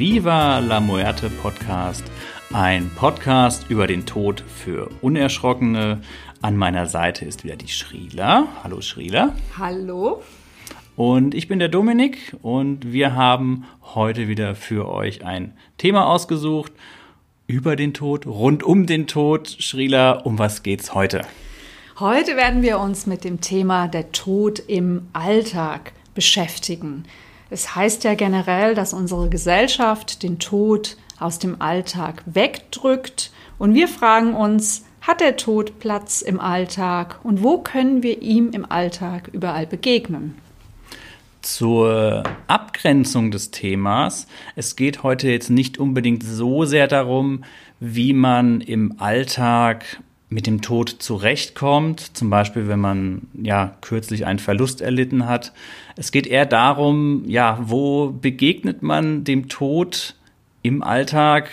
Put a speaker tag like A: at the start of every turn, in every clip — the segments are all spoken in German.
A: Viva la Muerte Podcast. Ein Podcast über den Tod für Unerschrockene. An meiner Seite ist wieder die Schrieler. Hallo Schrieler.
B: Hallo.
A: Und ich bin der Dominik und wir haben heute wieder für euch ein Thema ausgesucht über den Tod, rund um den Tod. Schrieler, um was geht's heute?
B: Heute werden wir uns mit dem Thema der Tod im Alltag beschäftigen. Es heißt ja generell, dass unsere Gesellschaft den Tod aus dem Alltag wegdrückt. Und wir fragen uns, hat der Tod Platz im Alltag und wo können wir ihm im Alltag überall begegnen?
A: Zur Abgrenzung des Themas. Es geht heute jetzt nicht unbedingt so sehr darum, wie man im Alltag mit dem Tod zurechtkommt, zum Beispiel wenn man ja kürzlich einen Verlust erlitten hat. Es geht eher darum, ja, wo begegnet man dem Tod im Alltag,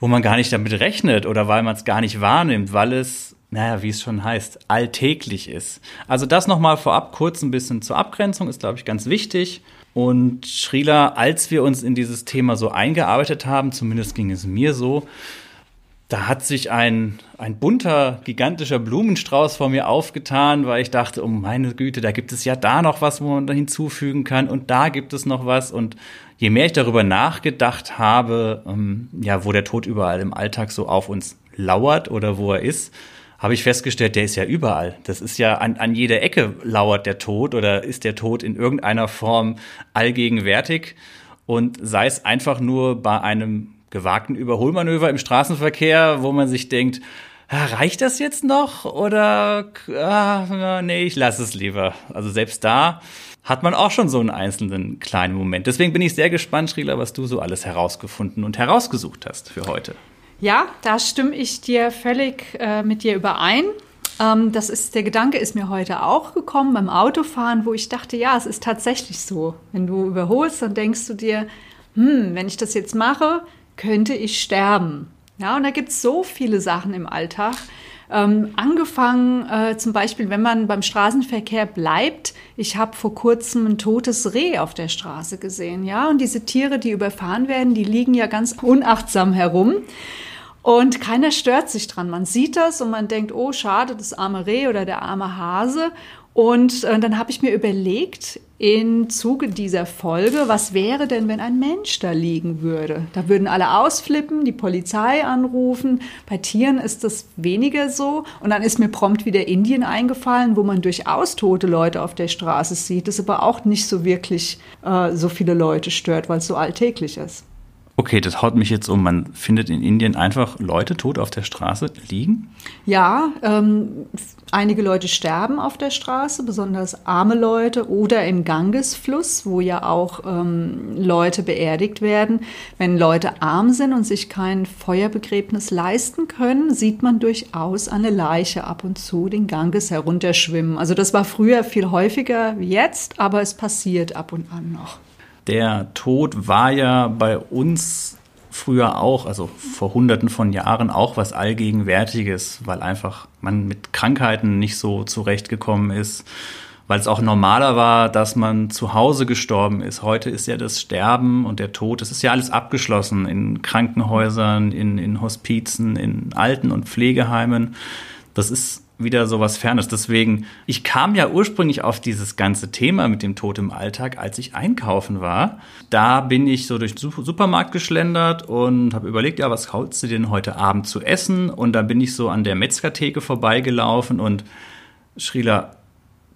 A: wo man gar nicht damit rechnet oder weil man es gar nicht wahrnimmt, weil es, naja, wie es schon heißt, alltäglich ist. Also das nochmal vorab kurz ein bisschen zur Abgrenzung ist, glaube ich, ganz wichtig. Und Schrila, als wir uns in dieses Thema so eingearbeitet haben, zumindest ging es mir so, da hat sich ein, ein bunter, gigantischer Blumenstrauß vor mir aufgetan, weil ich dachte, oh meine Güte, da gibt es ja da noch was, wo man da hinzufügen kann und da gibt es noch was. Und je mehr ich darüber nachgedacht habe, ähm, ja, wo der Tod überall im Alltag so auf uns lauert oder wo er ist, habe ich festgestellt, der ist ja überall. Das ist ja an, an jeder Ecke lauert der Tod oder ist der Tod in irgendeiner Form allgegenwärtig. Und sei es einfach nur bei einem gewagten Überholmanöver im Straßenverkehr, wo man sich denkt, ah, reicht das jetzt noch oder ah, nee, ich lasse es lieber. Also selbst da hat man auch schon so einen einzelnen kleinen Moment. Deswegen bin ich sehr gespannt, Schrieler, was du so alles herausgefunden und herausgesucht hast für heute.
B: Ja, da stimme ich dir völlig äh, mit dir überein. Ähm, das ist, der Gedanke ist mir heute auch gekommen beim Autofahren, wo ich dachte, ja, es ist tatsächlich so. Wenn du überholst, dann denkst du dir, hm, wenn ich das jetzt mache, könnte ich sterben. Ja, und da gibt es so viele Sachen im Alltag. Ähm, angefangen äh, zum Beispiel, wenn man beim Straßenverkehr bleibt. Ich habe vor kurzem ein totes Reh auf der Straße gesehen, ja. Und diese Tiere, die überfahren werden, die liegen ja ganz unachtsam herum. Und keiner stört sich dran. Man sieht das und man denkt, oh, schade, das arme Reh oder der arme Hase. Und äh, dann habe ich mir überlegt, im Zuge dieser Folge, was wäre denn, wenn ein Mensch da liegen würde? Da würden alle ausflippen, die Polizei anrufen. Bei Tieren ist das weniger so. Und dann ist mir prompt wieder Indien eingefallen, wo man durchaus tote Leute auf der Straße sieht, das aber auch nicht so wirklich äh, so viele Leute stört, weil es so alltäglich ist.
A: Okay, das haut mich jetzt um. Man findet in Indien einfach Leute tot auf der Straße liegen?
B: Ja, ähm, einige Leute sterben auf der Straße, besonders arme Leute oder im Gangesfluss, wo ja auch ähm, Leute beerdigt werden. Wenn Leute arm sind und sich kein Feuerbegräbnis leisten können, sieht man durchaus eine Leiche ab und zu den Ganges herunterschwimmen. Also das war früher viel häufiger wie jetzt, aber es passiert ab und an noch.
A: Der Tod war ja bei uns früher auch, also vor hunderten von Jahren auch was Allgegenwärtiges, weil einfach man mit Krankheiten nicht so zurechtgekommen ist, weil es auch normaler war, dass man zu Hause gestorben ist. Heute ist ja das Sterben und der Tod, das ist ja alles abgeschlossen in Krankenhäusern, in, in Hospizen, in Alten- und Pflegeheimen. Das ist wieder so was Fernes. Deswegen, ich kam ja ursprünglich auf dieses ganze Thema mit dem Tod im Alltag, als ich einkaufen war. Da bin ich so durch den Supermarkt geschlendert und habe überlegt, ja, was kaufst du denn heute Abend zu essen? Und da bin ich so an der Metzgertheke vorbeigelaufen und Schrieler,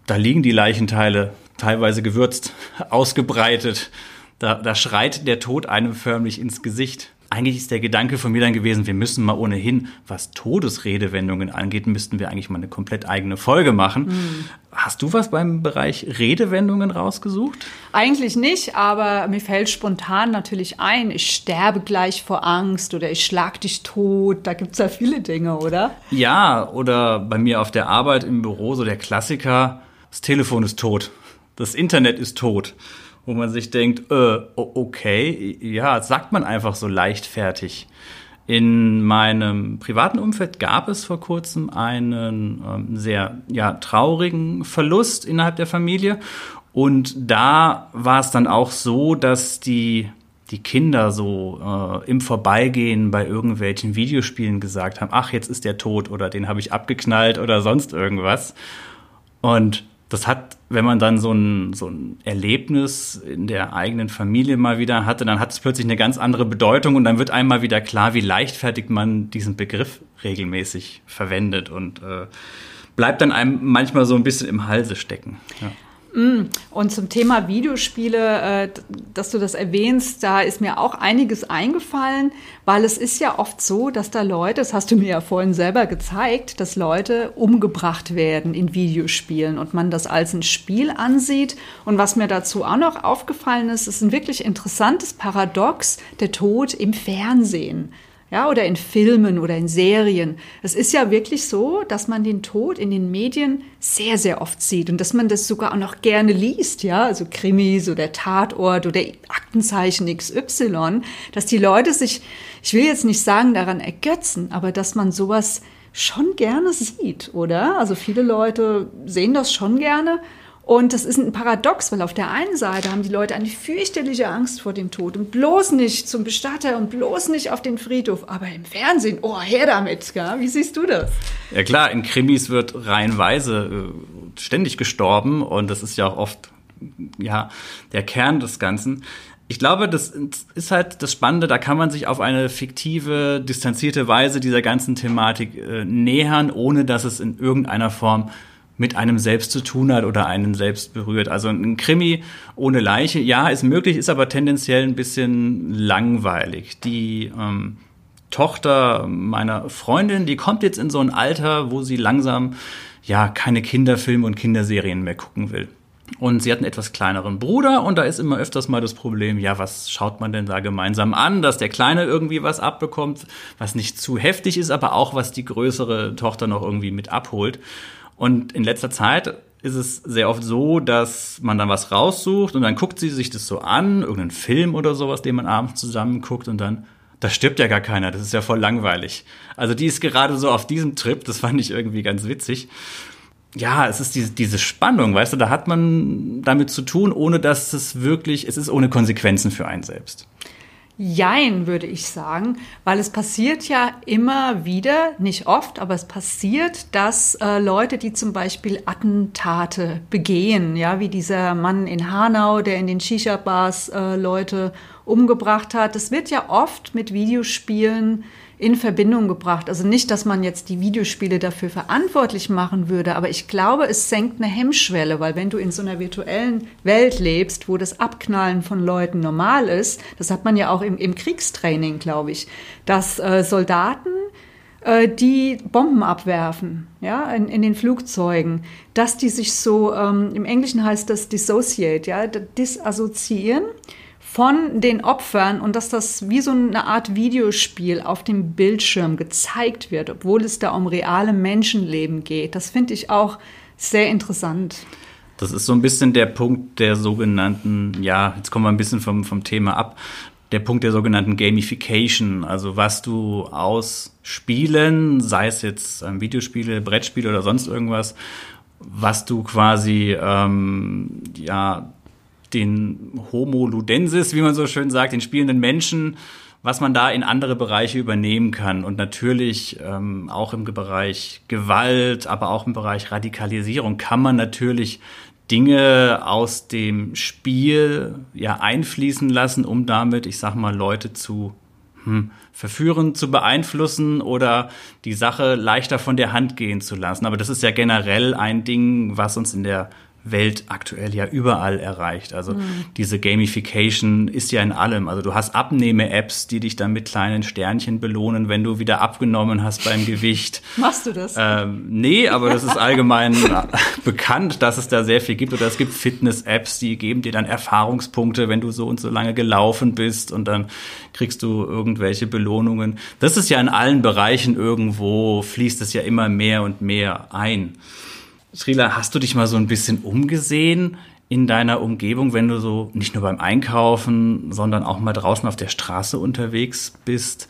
A: da liegen die Leichenteile teilweise gewürzt, ausgebreitet. Da, da schreit der Tod einem förmlich ins Gesicht eigentlich ist der Gedanke von mir dann gewesen, wir müssen mal ohnehin, was Todesredewendungen angeht, müssten wir eigentlich mal eine komplett eigene Folge machen. Mhm. Hast du was beim Bereich Redewendungen rausgesucht?
B: Eigentlich nicht, aber mir fällt spontan natürlich ein, ich sterbe gleich vor Angst oder ich schlag dich tot. Da gibt es ja viele Dinge, oder?
A: Ja, oder bei mir auf der Arbeit im Büro so der Klassiker, das Telefon ist tot, das Internet ist tot wo man sich denkt, äh, okay, ja, sagt man einfach so leichtfertig. In meinem privaten Umfeld gab es vor kurzem einen ähm, sehr ja, traurigen Verlust innerhalb der Familie. Und da war es dann auch so, dass die, die Kinder so äh, im Vorbeigehen bei irgendwelchen Videospielen gesagt haben, ach, jetzt ist der tot oder den habe ich abgeknallt oder sonst irgendwas. Und das hat, wenn man dann so ein, so ein Erlebnis in der eigenen Familie mal wieder hatte, dann hat es plötzlich eine ganz andere Bedeutung und dann wird einmal wieder klar, wie leichtfertig man diesen Begriff regelmäßig verwendet und äh, bleibt dann einem manchmal so ein bisschen im Halse stecken. Ja.
B: Mm. Und zum Thema Videospiele, äh, dass du das erwähnst, da ist mir auch einiges eingefallen, weil es ist ja oft so, dass da Leute, das hast du mir ja vorhin selber gezeigt, dass Leute umgebracht werden in Videospielen und man das als ein Spiel ansieht. Und was mir dazu auch noch aufgefallen ist, ist ein wirklich interessantes Paradox, der Tod im Fernsehen ja, oder in Filmen oder in Serien. Es ist ja wirklich so, dass man den Tod in den Medien sehr, sehr oft sieht und dass man das sogar auch noch gerne liest, ja, also Krimis oder Tatort oder Aktenzeichen XY, dass die Leute sich, ich will jetzt nicht sagen, daran ergötzen, aber dass man sowas schon gerne sieht, oder? Also viele Leute sehen das schon gerne und das ist ein Paradox, weil auf der einen Seite haben die Leute eine fürchterliche Angst vor dem Tod und bloß nicht zum Bestatter und bloß nicht auf den Friedhof, aber im Fernsehen, oh, her damit, gell? wie siehst du das?
A: Ja klar, in Krimis wird reihenweise äh, ständig gestorben und das ist ja auch oft ja der Kern des Ganzen. Ich glaube, das ist halt das Spannende, da kann man sich auf eine fiktive, distanzierte Weise dieser ganzen Thematik äh, nähern, ohne dass es in irgendeiner Form mit einem selbst zu tun hat oder einen selbst berührt. Also ein Krimi ohne Leiche, ja, ist möglich, ist aber tendenziell ein bisschen langweilig. Die ähm, Tochter meiner Freundin, die kommt jetzt in so ein Alter, wo sie langsam ja keine Kinderfilme und Kinderserien mehr gucken will. Und sie hat einen etwas kleineren Bruder und da ist immer öfters mal das Problem, ja, was schaut man denn da gemeinsam an, dass der Kleine irgendwie was abbekommt, was nicht zu heftig ist, aber auch was die größere Tochter noch irgendwie mit abholt. Und in letzter Zeit ist es sehr oft so, dass man dann was raussucht und dann guckt sie sich das so an, irgendeinen Film oder sowas, den man abends zusammen guckt und dann, da stirbt ja gar keiner, das ist ja voll langweilig. Also die ist gerade so auf diesem Trip, das fand ich irgendwie ganz witzig. Ja, es ist diese, diese Spannung, weißt du, da hat man damit zu tun, ohne dass es wirklich, es ist ohne Konsequenzen für einen selbst.
B: Jein, würde ich sagen, weil es passiert ja immer wieder, nicht oft, aber es passiert, dass äh, Leute, die zum Beispiel Attentate begehen, ja, wie dieser Mann in Hanau, der in den Shisha-Bars äh, Leute umgebracht hat, es wird ja oft mit Videospielen in Verbindung gebracht. Also nicht, dass man jetzt die Videospiele dafür verantwortlich machen würde, aber ich glaube, es senkt eine Hemmschwelle, weil wenn du in so einer virtuellen Welt lebst, wo das Abknallen von Leuten normal ist, das hat man ja auch im, im Kriegstraining, glaube ich, dass äh, Soldaten äh, die Bomben abwerfen, ja, in, in, den Flugzeugen, dass die sich so, ähm, im Englischen heißt das dissociate, ja, disassoziieren von den Opfern und dass das wie so eine Art Videospiel auf dem Bildschirm gezeigt wird, obwohl es da um reale Menschenleben geht. Das finde ich auch sehr interessant.
A: Das ist so ein bisschen der Punkt der sogenannten, ja, jetzt kommen wir ein bisschen vom, vom Thema ab, der Punkt der sogenannten Gamification, also was du aus Spielen, sei es jetzt ähm, Videospiele, Brettspiele oder sonst irgendwas, was du quasi ähm, ja den Homo ludensis, wie man so schön sagt, den spielenden Menschen, was man da in andere Bereiche übernehmen kann. Und natürlich ähm, auch im Bereich Gewalt, aber auch im Bereich Radikalisierung kann man natürlich Dinge aus dem Spiel ja einfließen lassen, um damit, ich sag mal, Leute zu hm, verführen, zu beeinflussen oder die Sache leichter von der Hand gehen zu lassen. Aber das ist ja generell ein Ding, was uns in der Welt aktuell ja überall erreicht. Also mhm. diese Gamification ist ja in allem. Also du hast Abnehme-Apps, die dich dann mit kleinen Sternchen belohnen, wenn du wieder abgenommen hast beim Gewicht.
B: Machst du das?
A: Ähm, nee, aber das ist allgemein bekannt, dass es da sehr viel gibt. Oder es gibt Fitness-Apps, die geben dir dann Erfahrungspunkte, wenn du so und so lange gelaufen bist und dann kriegst du irgendwelche Belohnungen. Das ist ja in allen Bereichen irgendwo, fließt es ja immer mehr und mehr ein. Srila, hast du dich mal so ein bisschen umgesehen in deiner Umgebung, wenn du so nicht nur beim Einkaufen, sondern auch mal draußen auf der Straße unterwegs bist?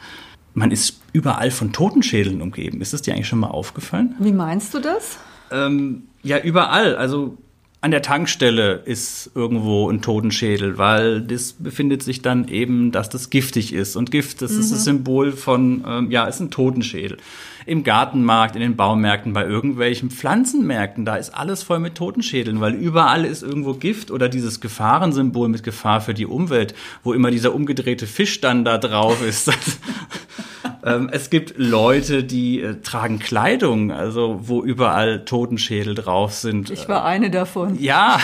A: Man ist überall von Totenschädeln umgeben. Ist es dir eigentlich schon mal aufgefallen?
B: Wie meinst du das?
A: Ähm, ja, überall. Also an der Tankstelle ist irgendwo ein Totenschädel, weil das befindet sich dann eben, dass das giftig ist. Und Gift, das mhm. ist das Symbol von, ähm, ja, ist ein Totenschädel. Im Gartenmarkt, in den Baumärkten, bei irgendwelchen Pflanzenmärkten, da ist alles voll mit Totenschädeln, weil überall ist irgendwo Gift oder dieses Gefahrensymbol mit Gefahr für die Umwelt, wo immer dieser umgedrehte Fisch dann da drauf ist. Ähm, es gibt Leute, die äh, tragen Kleidung, also wo überall Totenschädel drauf sind.
B: Ich war eine davon.
A: Ja,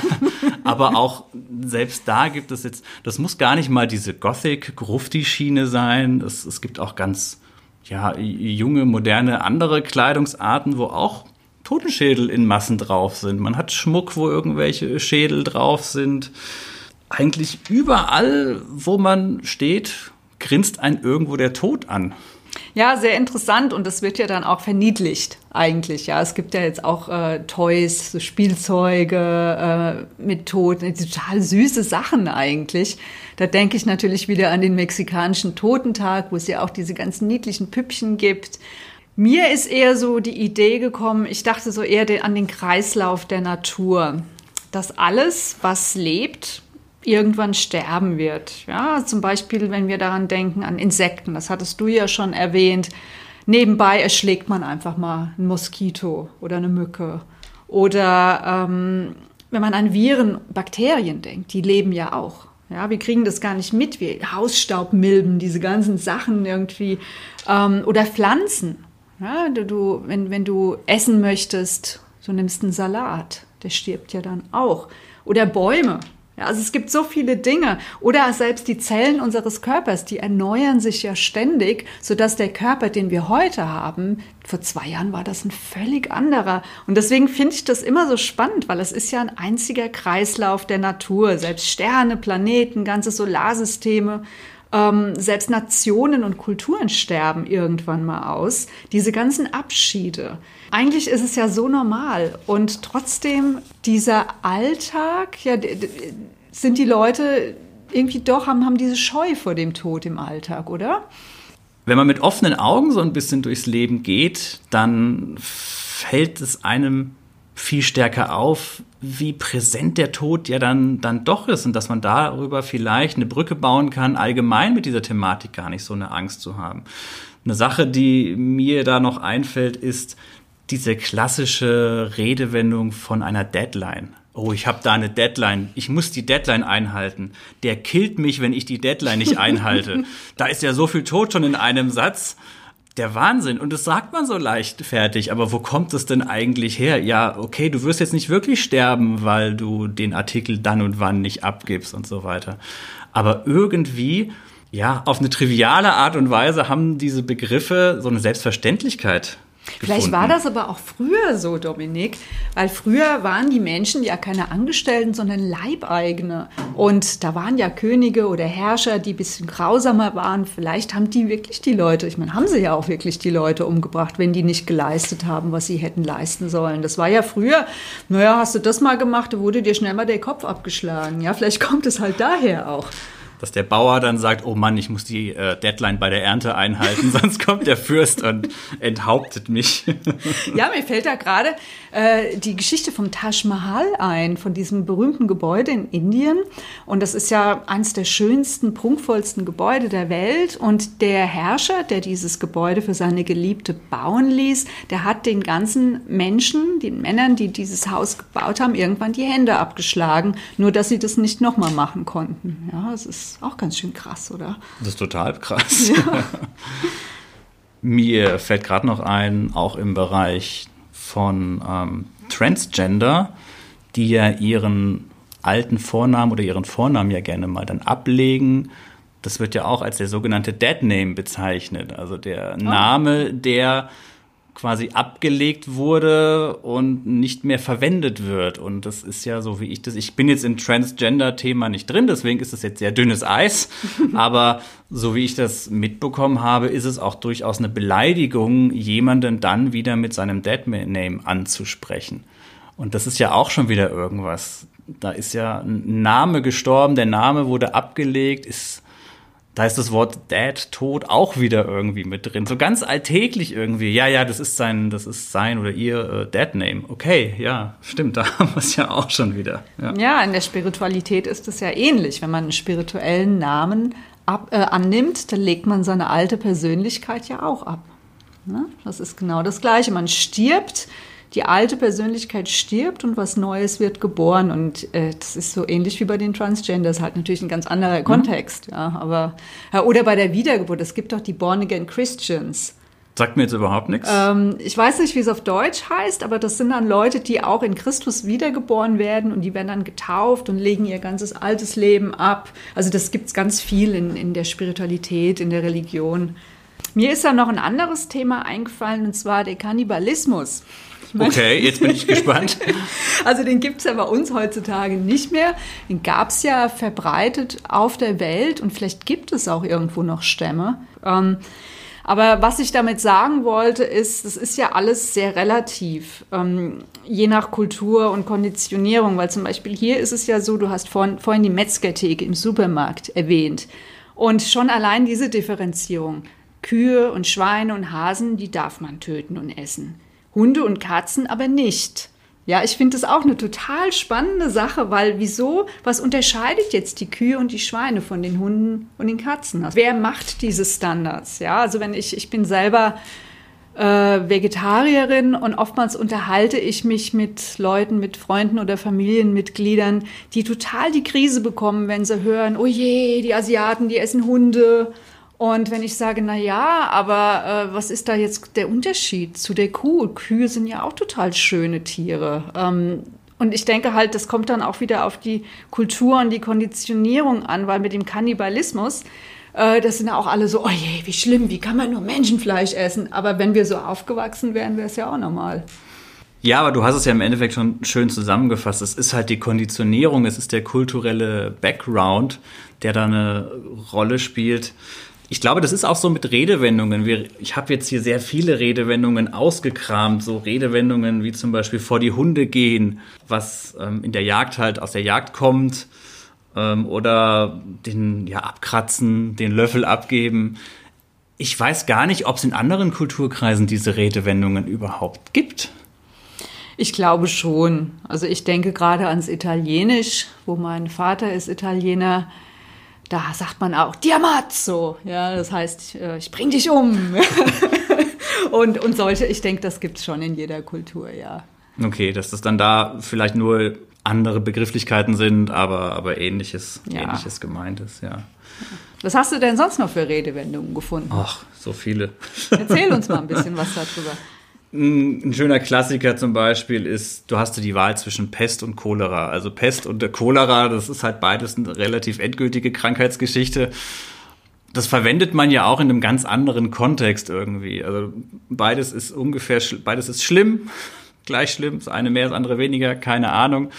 A: aber auch selbst da gibt es jetzt, das muss gar nicht mal diese Gothic-Grufti-Schiene sein. Es, es gibt auch ganz ja, junge, moderne andere Kleidungsarten, wo auch Totenschädel in Massen drauf sind. Man hat Schmuck, wo irgendwelche Schädel drauf sind. Eigentlich überall, wo man steht, grinst einen irgendwo der Tod an.
B: Ja, sehr interessant und das wird ja dann auch verniedlicht eigentlich. Ja, es gibt ja jetzt auch äh, Toys, Spielzeuge äh, mit Tod, total süße Sachen eigentlich. Da denke ich natürlich wieder an den mexikanischen Totentag, wo es ja auch diese ganzen niedlichen Püppchen gibt. Mir ist eher so die Idee gekommen, ich dachte so eher an den Kreislauf der Natur, dass alles, was lebt, irgendwann sterben wird. Ja, zum Beispiel, wenn wir daran denken, an Insekten, das hattest du ja schon erwähnt. Nebenbei erschlägt man einfach mal ein Moskito oder eine Mücke. Oder ähm, wenn man an Viren, Bakterien denkt, die leben ja auch. Ja, wir kriegen das gar nicht mit, wie Hausstaubmilben, diese ganzen Sachen irgendwie. Ähm, oder Pflanzen. Ja, du, du, wenn, wenn du essen möchtest, so nimmst einen Salat, der stirbt ja dann auch. Oder Bäume. Also es gibt so viele Dinge. Oder selbst die Zellen unseres Körpers, die erneuern sich ja ständig, sodass der Körper, den wir heute haben, vor zwei Jahren war das ein völlig anderer. Und deswegen finde ich das immer so spannend, weil es ist ja ein einziger Kreislauf der Natur. Selbst Sterne, Planeten, ganze Solarsysteme, ähm, selbst Nationen und Kulturen sterben irgendwann mal aus. Diese ganzen Abschiede. Eigentlich ist es ja so normal und trotzdem dieser Alltag, ja, sind die Leute irgendwie doch, haben, haben diese Scheu vor dem Tod im Alltag, oder?
A: Wenn man mit offenen Augen so ein bisschen durchs Leben geht, dann fällt es einem viel stärker auf, wie präsent der Tod ja dann, dann doch ist und dass man darüber vielleicht eine Brücke bauen kann, allgemein mit dieser Thematik gar nicht so eine Angst zu haben. Eine Sache, die mir da noch einfällt, ist, diese klassische Redewendung von einer Deadline. Oh, ich habe da eine Deadline. Ich muss die Deadline einhalten. Der killt mich, wenn ich die Deadline nicht einhalte. da ist ja so viel Tod schon in einem Satz. Der Wahnsinn. Und das sagt man so leichtfertig. Aber wo kommt es denn eigentlich her? Ja, okay, du wirst jetzt nicht wirklich sterben, weil du den Artikel dann und wann nicht abgibst und so weiter. Aber irgendwie, ja, auf eine triviale Art und Weise haben diese Begriffe so eine Selbstverständlichkeit
B: Vielleicht war das aber auch früher so, Dominik, weil früher waren die Menschen ja keine Angestellten, sondern Leibeigene. Und da waren ja Könige oder Herrscher, die ein bisschen grausamer waren. Vielleicht haben die wirklich die Leute, ich meine, haben sie ja auch wirklich die Leute umgebracht, wenn die nicht geleistet haben, was sie hätten leisten sollen. Das war ja früher, naja, hast du das mal gemacht, da wurde dir schnell mal der Kopf abgeschlagen. Ja, vielleicht kommt es halt daher auch
A: dass der Bauer dann sagt, oh Mann, ich muss die äh, Deadline bei der Ernte einhalten, sonst kommt der Fürst und enthauptet mich.
B: ja, mir fällt da gerade äh, die Geschichte vom Taj Mahal ein, von diesem berühmten Gebäude in Indien. Und das ist ja eines der schönsten, prunkvollsten Gebäude der Welt. Und der Herrscher, der dieses Gebäude für seine Geliebte bauen ließ, der hat den ganzen Menschen, den Männern, die dieses Haus gebaut haben, irgendwann die Hände abgeschlagen, nur dass sie das nicht nochmal machen konnten. Ja, es ist auch ganz schön krass, oder?
A: Das ist total krass. Ja. Mir fällt gerade noch ein, auch im Bereich von ähm, Transgender, die ja ihren alten Vornamen oder ihren Vornamen ja gerne mal dann ablegen. Das wird ja auch als der sogenannte Dead Name bezeichnet, also der oh. Name, der quasi abgelegt wurde und nicht mehr verwendet wird. Und das ist ja so, wie ich das. Ich bin jetzt im Transgender-Thema nicht drin, deswegen ist das jetzt sehr dünnes Eis. Aber so wie ich das mitbekommen habe, ist es auch durchaus eine Beleidigung, jemanden dann wieder mit seinem Dead-Name anzusprechen. Und das ist ja auch schon wieder irgendwas. Da ist ja ein Name gestorben, der Name wurde abgelegt, ist da ist das Wort Dad, Tod auch wieder irgendwie mit drin. So ganz alltäglich irgendwie. Ja, ja, das ist sein, das ist sein oder ihr äh, Dad-Name. Okay, ja, stimmt, da haben wir es ja auch schon wieder.
B: Ja. ja, in der Spiritualität ist es ja ähnlich. Wenn man einen spirituellen Namen ab, äh, annimmt, dann legt man seine alte Persönlichkeit ja auch ab. Ne? Das ist genau das Gleiche. Man stirbt die alte Persönlichkeit stirbt und was Neues wird geboren. Und äh, das ist so ähnlich wie bei den Transgenders, halt natürlich ein ganz anderer mhm. Kontext. Ja, aber, ja, oder bei der Wiedergeburt, es gibt doch die Born-Again Christians.
A: Sagt mir jetzt überhaupt nichts.
B: Ähm, ich weiß nicht, wie es auf Deutsch heißt, aber das sind dann Leute, die auch in Christus wiedergeboren werden und die werden dann getauft und legen ihr ganzes altes Leben ab. Also das gibt es ganz viel in, in der Spiritualität, in der Religion. Mir ist da noch ein anderes Thema eingefallen, und zwar der Kannibalismus.
A: Okay, jetzt bin ich gespannt.
B: Also den gibt es ja bei uns heutzutage nicht mehr. Den gab es ja verbreitet auf der Welt und vielleicht gibt es auch irgendwo noch Stämme. Ähm, aber was ich damit sagen wollte, ist, das ist ja alles sehr relativ, ähm, je nach Kultur und Konditionierung. Weil zum Beispiel hier ist es ja so, du hast vorhin, vorhin die Metzgertheke im Supermarkt erwähnt. Und schon allein diese Differenzierung. Kühe und Schweine und Hasen, die darf man töten und essen. Hunde und Katzen aber nicht. Ja, ich finde das auch eine total spannende Sache, weil wieso, was unterscheidet jetzt die Kühe und die Schweine von den Hunden und den Katzen? Also wer macht diese Standards? Ja, also wenn ich, ich bin selber äh, Vegetarierin und oftmals unterhalte ich mich mit Leuten, mit Freunden oder Familienmitgliedern, die total die Krise bekommen, wenn sie hören, oh je, die Asiaten, die essen Hunde und wenn ich sage, na ja, aber äh, was ist da jetzt der Unterschied zu der Kuh? Kühe sind ja auch total schöne Tiere. Ähm, und ich denke halt, das kommt dann auch wieder auf die Kultur und die Konditionierung an, weil mit dem Kannibalismus, äh, das sind ja auch alle so, oh je, wie schlimm, wie kann man nur Menschenfleisch essen? Aber wenn wir so aufgewachsen wären, wäre es ja auch normal.
A: Ja, aber du hast es ja im Endeffekt schon schön zusammengefasst. Es ist halt die Konditionierung, es ist der kulturelle Background, der da eine Rolle spielt ich glaube, das ist auch so mit Redewendungen. Wir, ich habe jetzt hier sehr viele Redewendungen ausgekramt, so Redewendungen wie zum Beispiel vor die Hunde gehen, was ähm, in der Jagd halt aus der Jagd kommt, ähm, oder den ja abkratzen, den Löffel abgeben. Ich weiß gar nicht, ob es in anderen Kulturkreisen diese Redewendungen überhaupt gibt.
B: Ich glaube schon. Also ich denke gerade ans Italienisch, wo mein Vater ist Italiener da sagt man auch Diamazzo. Ja, das heißt, äh, ich bring dich um. und, und solche, ich denke, das gibt es schon in jeder Kultur, ja.
A: Okay, dass das dann da vielleicht nur andere Begrifflichkeiten sind, aber, aber ähnliches, ja. ähnliches gemeint ist, ja.
B: Was hast du denn sonst noch für Redewendungen gefunden?
A: Ach, so viele.
B: Erzähl uns mal ein bisschen was darüber.
A: Ein schöner Klassiker zum Beispiel ist, du hast die Wahl zwischen Pest und Cholera. Also Pest und Cholera, das ist halt beides eine relativ endgültige Krankheitsgeschichte. Das verwendet man ja auch in einem ganz anderen Kontext irgendwie. Also beides ist ungefähr, beides ist schlimm, gleich schlimm. Das eine mehr, das andere weniger, keine Ahnung.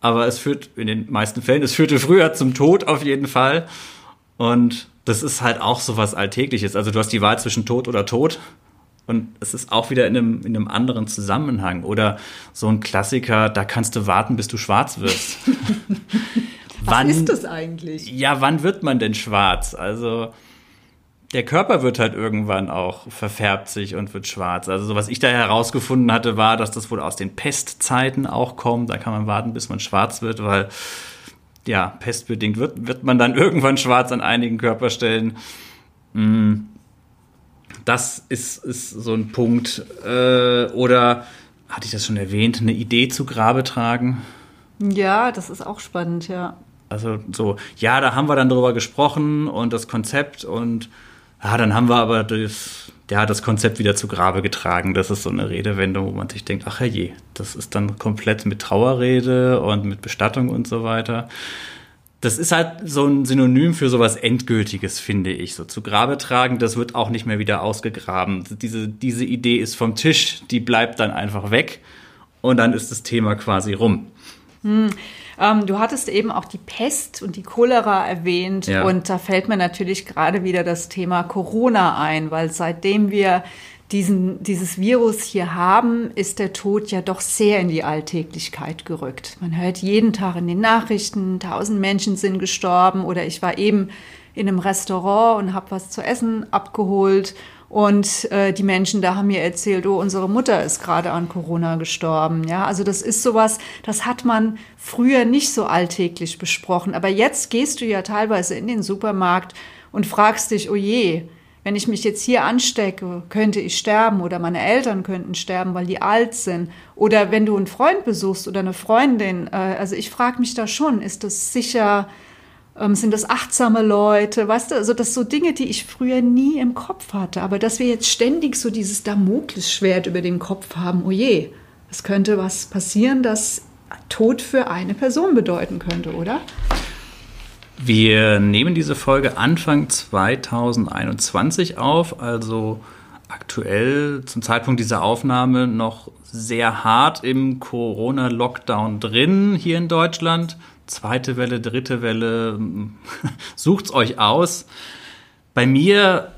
A: Aber es führt in den meisten Fällen, es führte früher zum Tod auf jeden Fall. Und das ist halt auch so was Alltägliches. Also du hast die Wahl zwischen Tod oder Tod. Und es ist auch wieder in einem, in einem anderen Zusammenhang. Oder so ein Klassiker, da kannst du warten, bis du schwarz wirst.
B: wann, Was ist das eigentlich?
A: Ja, wann wird man denn schwarz? Also der Körper wird halt irgendwann auch verfärbt sich und wird schwarz. Also so was ich da herausgefunden hatte, war, dass das wohl aus den Pestzeiten auch kommt. Da kann man warten, bis man schwarz wird, weil ja, pestbedingt wird, wird man dann irgendwann schwarz an einigen Körperstellen. Mm das ist, ist so ein Punkt. Äh, oder hatte ich das schon erwähnt, eine Idee zu Grabe tragen?
B: Ja, das ist auch spannend, ja.
A: Also so, ja, da haben wir dann drüber gesprochen und das Konzept und Ja, dann haben wir aber das, hat das Konzept wieder zu Grabe getragen. Das ist so eine Redewendung, wo man sich denkt, ach herrje, das ist dann komplett mit Trauerrede und mit Bestattung und so weiter. Das ist halt so ein Synonym für sowas Endgültiges, finde ich. So zu Grabe tragen, das wird auch nicht mehr wieder ausgegraben. Diese, diese Idee ist vom Tisch, die bleibt dann einfach weg und dann ist das Thema quasi rum.
B: Hm. Ähm, du hattest eben auch die Pest und die Cholera erwähnt ja. und da fällt mir natürlich gerade wieder das Thema Corona ein, weil seitdem wir diesen, dieses Virus hier haben, ist der Tod ja doch sehr in die Alltäglichkeit gerückt. Man hört jeden Tag in den Nachrichten, tausend Menschen sind gestorben oder ich war eben in einem Restaurant und habe was zu essen abgeholt und äh, die Menschen da haben mir erzählt, oh, unsere Mutter ist gerade an Corona gestorben. Ja, also das ist sowas, das hat man früher nicht so alltäglich besprochen. Aber jetzt gehst du ja teilweise in den Supermarkt und fragst dich, oh je, wenn ich mich jetzt hier anstecke, könnte ich sterben oder meine Eltern könnten sterben, weil die alt sind. Oder wenn du einen Freund besuchst oder eine Freundin, äh, also ich frage mich da schon, ist das sicher ähm, sind das achtsame Leute, weißt du, also das so Dinge, die ich früher nie im Kopf hatte, aber dass wir jetzt ständig so dieses Damoklesschwert über dem Kopf haben, oh je, es könnte was passieren, das Tod für eine Person bedeuten könnte, oder?
A: Wir nehmen diese Folge Anfang 2021 auf, also aktuell zum Zeitpunkt dieser Aufnahme noch sehr hart im Corona-Lockdown drin hier in Deutschland zweite Welle, dritte Welle, sucht's euch aus. Bei mir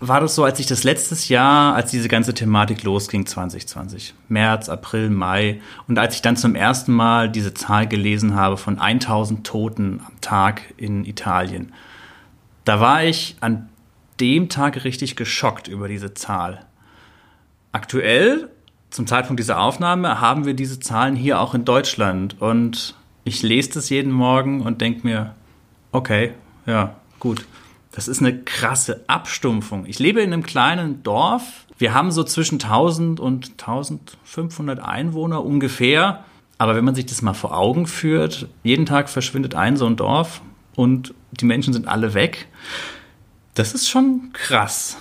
A: war das so, als ich das letztes Jahr, als diese ganze Thematik losging, 2020, März, April, Mai, und als ich dann zum ersten Mal diese Zahl gelesen habe von 1000 Toten am Tag in Italien, da war ich an dem Tag richtig geschockt über diese Zahl. Aktuell, zum Zeitpunkt dieser Aufnahme, haben wir diese Zahlen hier auch in Deutschland und ich lese das jeden Morgen und denke mir, okay, ja, gut. Das ist eine krasse Abstumpfung. Ich lebe in einem kleinen Dorf. Wir haben so zwischen 1000 und 1500 Einwohner ungefähr. Aber wenn man sich das mal vor Augen führt, jeden Tag verschwindet ein so ein Dorf und die Menschen sind alle weg. Das ist schon krass.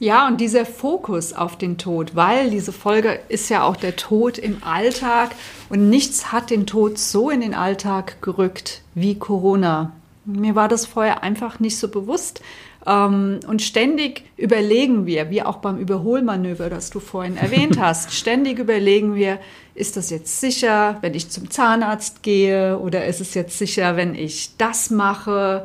B: Ja, und dieser Fokus auf den Tod, weil diese Folge ist ja auch der Tod im Alltag und nichts hat den Tod so in den Alltag gerückt wie Corona. Mir war das vorher einfach nicht so bewusst. Ähm, und ständig überlegen wir, wie auch beim Überholmanöver, das du vorhin erwähnt hast, ständig überlegen wir, ist das jetzt sicher, wenn ich zum Zahnarzt gehe oder ist es jetzt sicher, wenn ich das mache?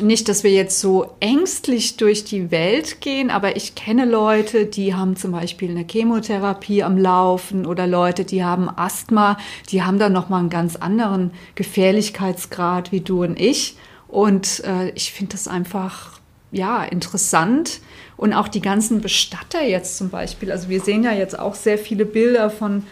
B: nicht, dass wir jetzt so ängstlich durch die Welt gehen, aber ich kenne Leute, die haben zum Beispiel eine Chemotherapie am Laufen oder Leute, die haben Asthma, die haben dann nochmal einen ganz anderen Gefährlichkeitsgrad wie du und ich. Und äh, ich finde das einfach, ja, interessant. Und auch die ganzen Bestatter jetzt zum Beispiel. Also wir sehen ja jetzt auch sehr viele Bilder von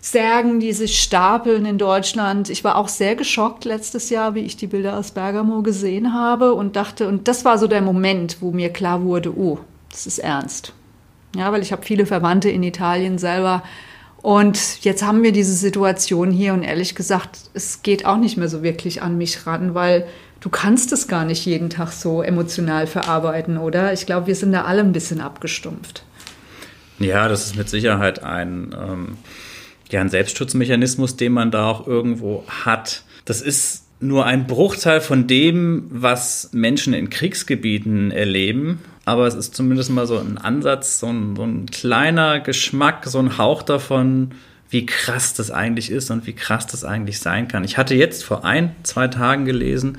B: Särgen, die sich stapeln in Deutschland. Ich war auch sehr geschockt letztes Jahr, wie ich die Bilder aus Bergamo gesehen habe und dachte, und das war so der Moment, wo mir klar wurde, oh, das ist ernst. Ja, weil ich habe viele Verwandte in Italien selber. Und jetzt haben wir diese Situation hier und ehrlich gesagt, es geht auch nicht mehr so wirklich an mich ran, weil du kannst es gar nicht jeden Tag so emotional verarbeiten, oder? Ich glaube, wir sind da alle ein bisschen abgestumpft.
A: Ja, das ist mit Sicherheit ein ähm, ja, ein Selbstschutzmechanismus, den man da auch irgendwo hat. Das ist nur ein Bruchteil von dem, was Menschen in Kriegsgebieten erleben. Aber es ist zumindest mal so ein Ansatz, so ein, so ein kleiner Geschmack, so ein Hauch davon, wie krass das eigentlich ist und wie krass das eigentlich sein kann. Ich hatte jetzt vor ein, zwei Tagen gelesen,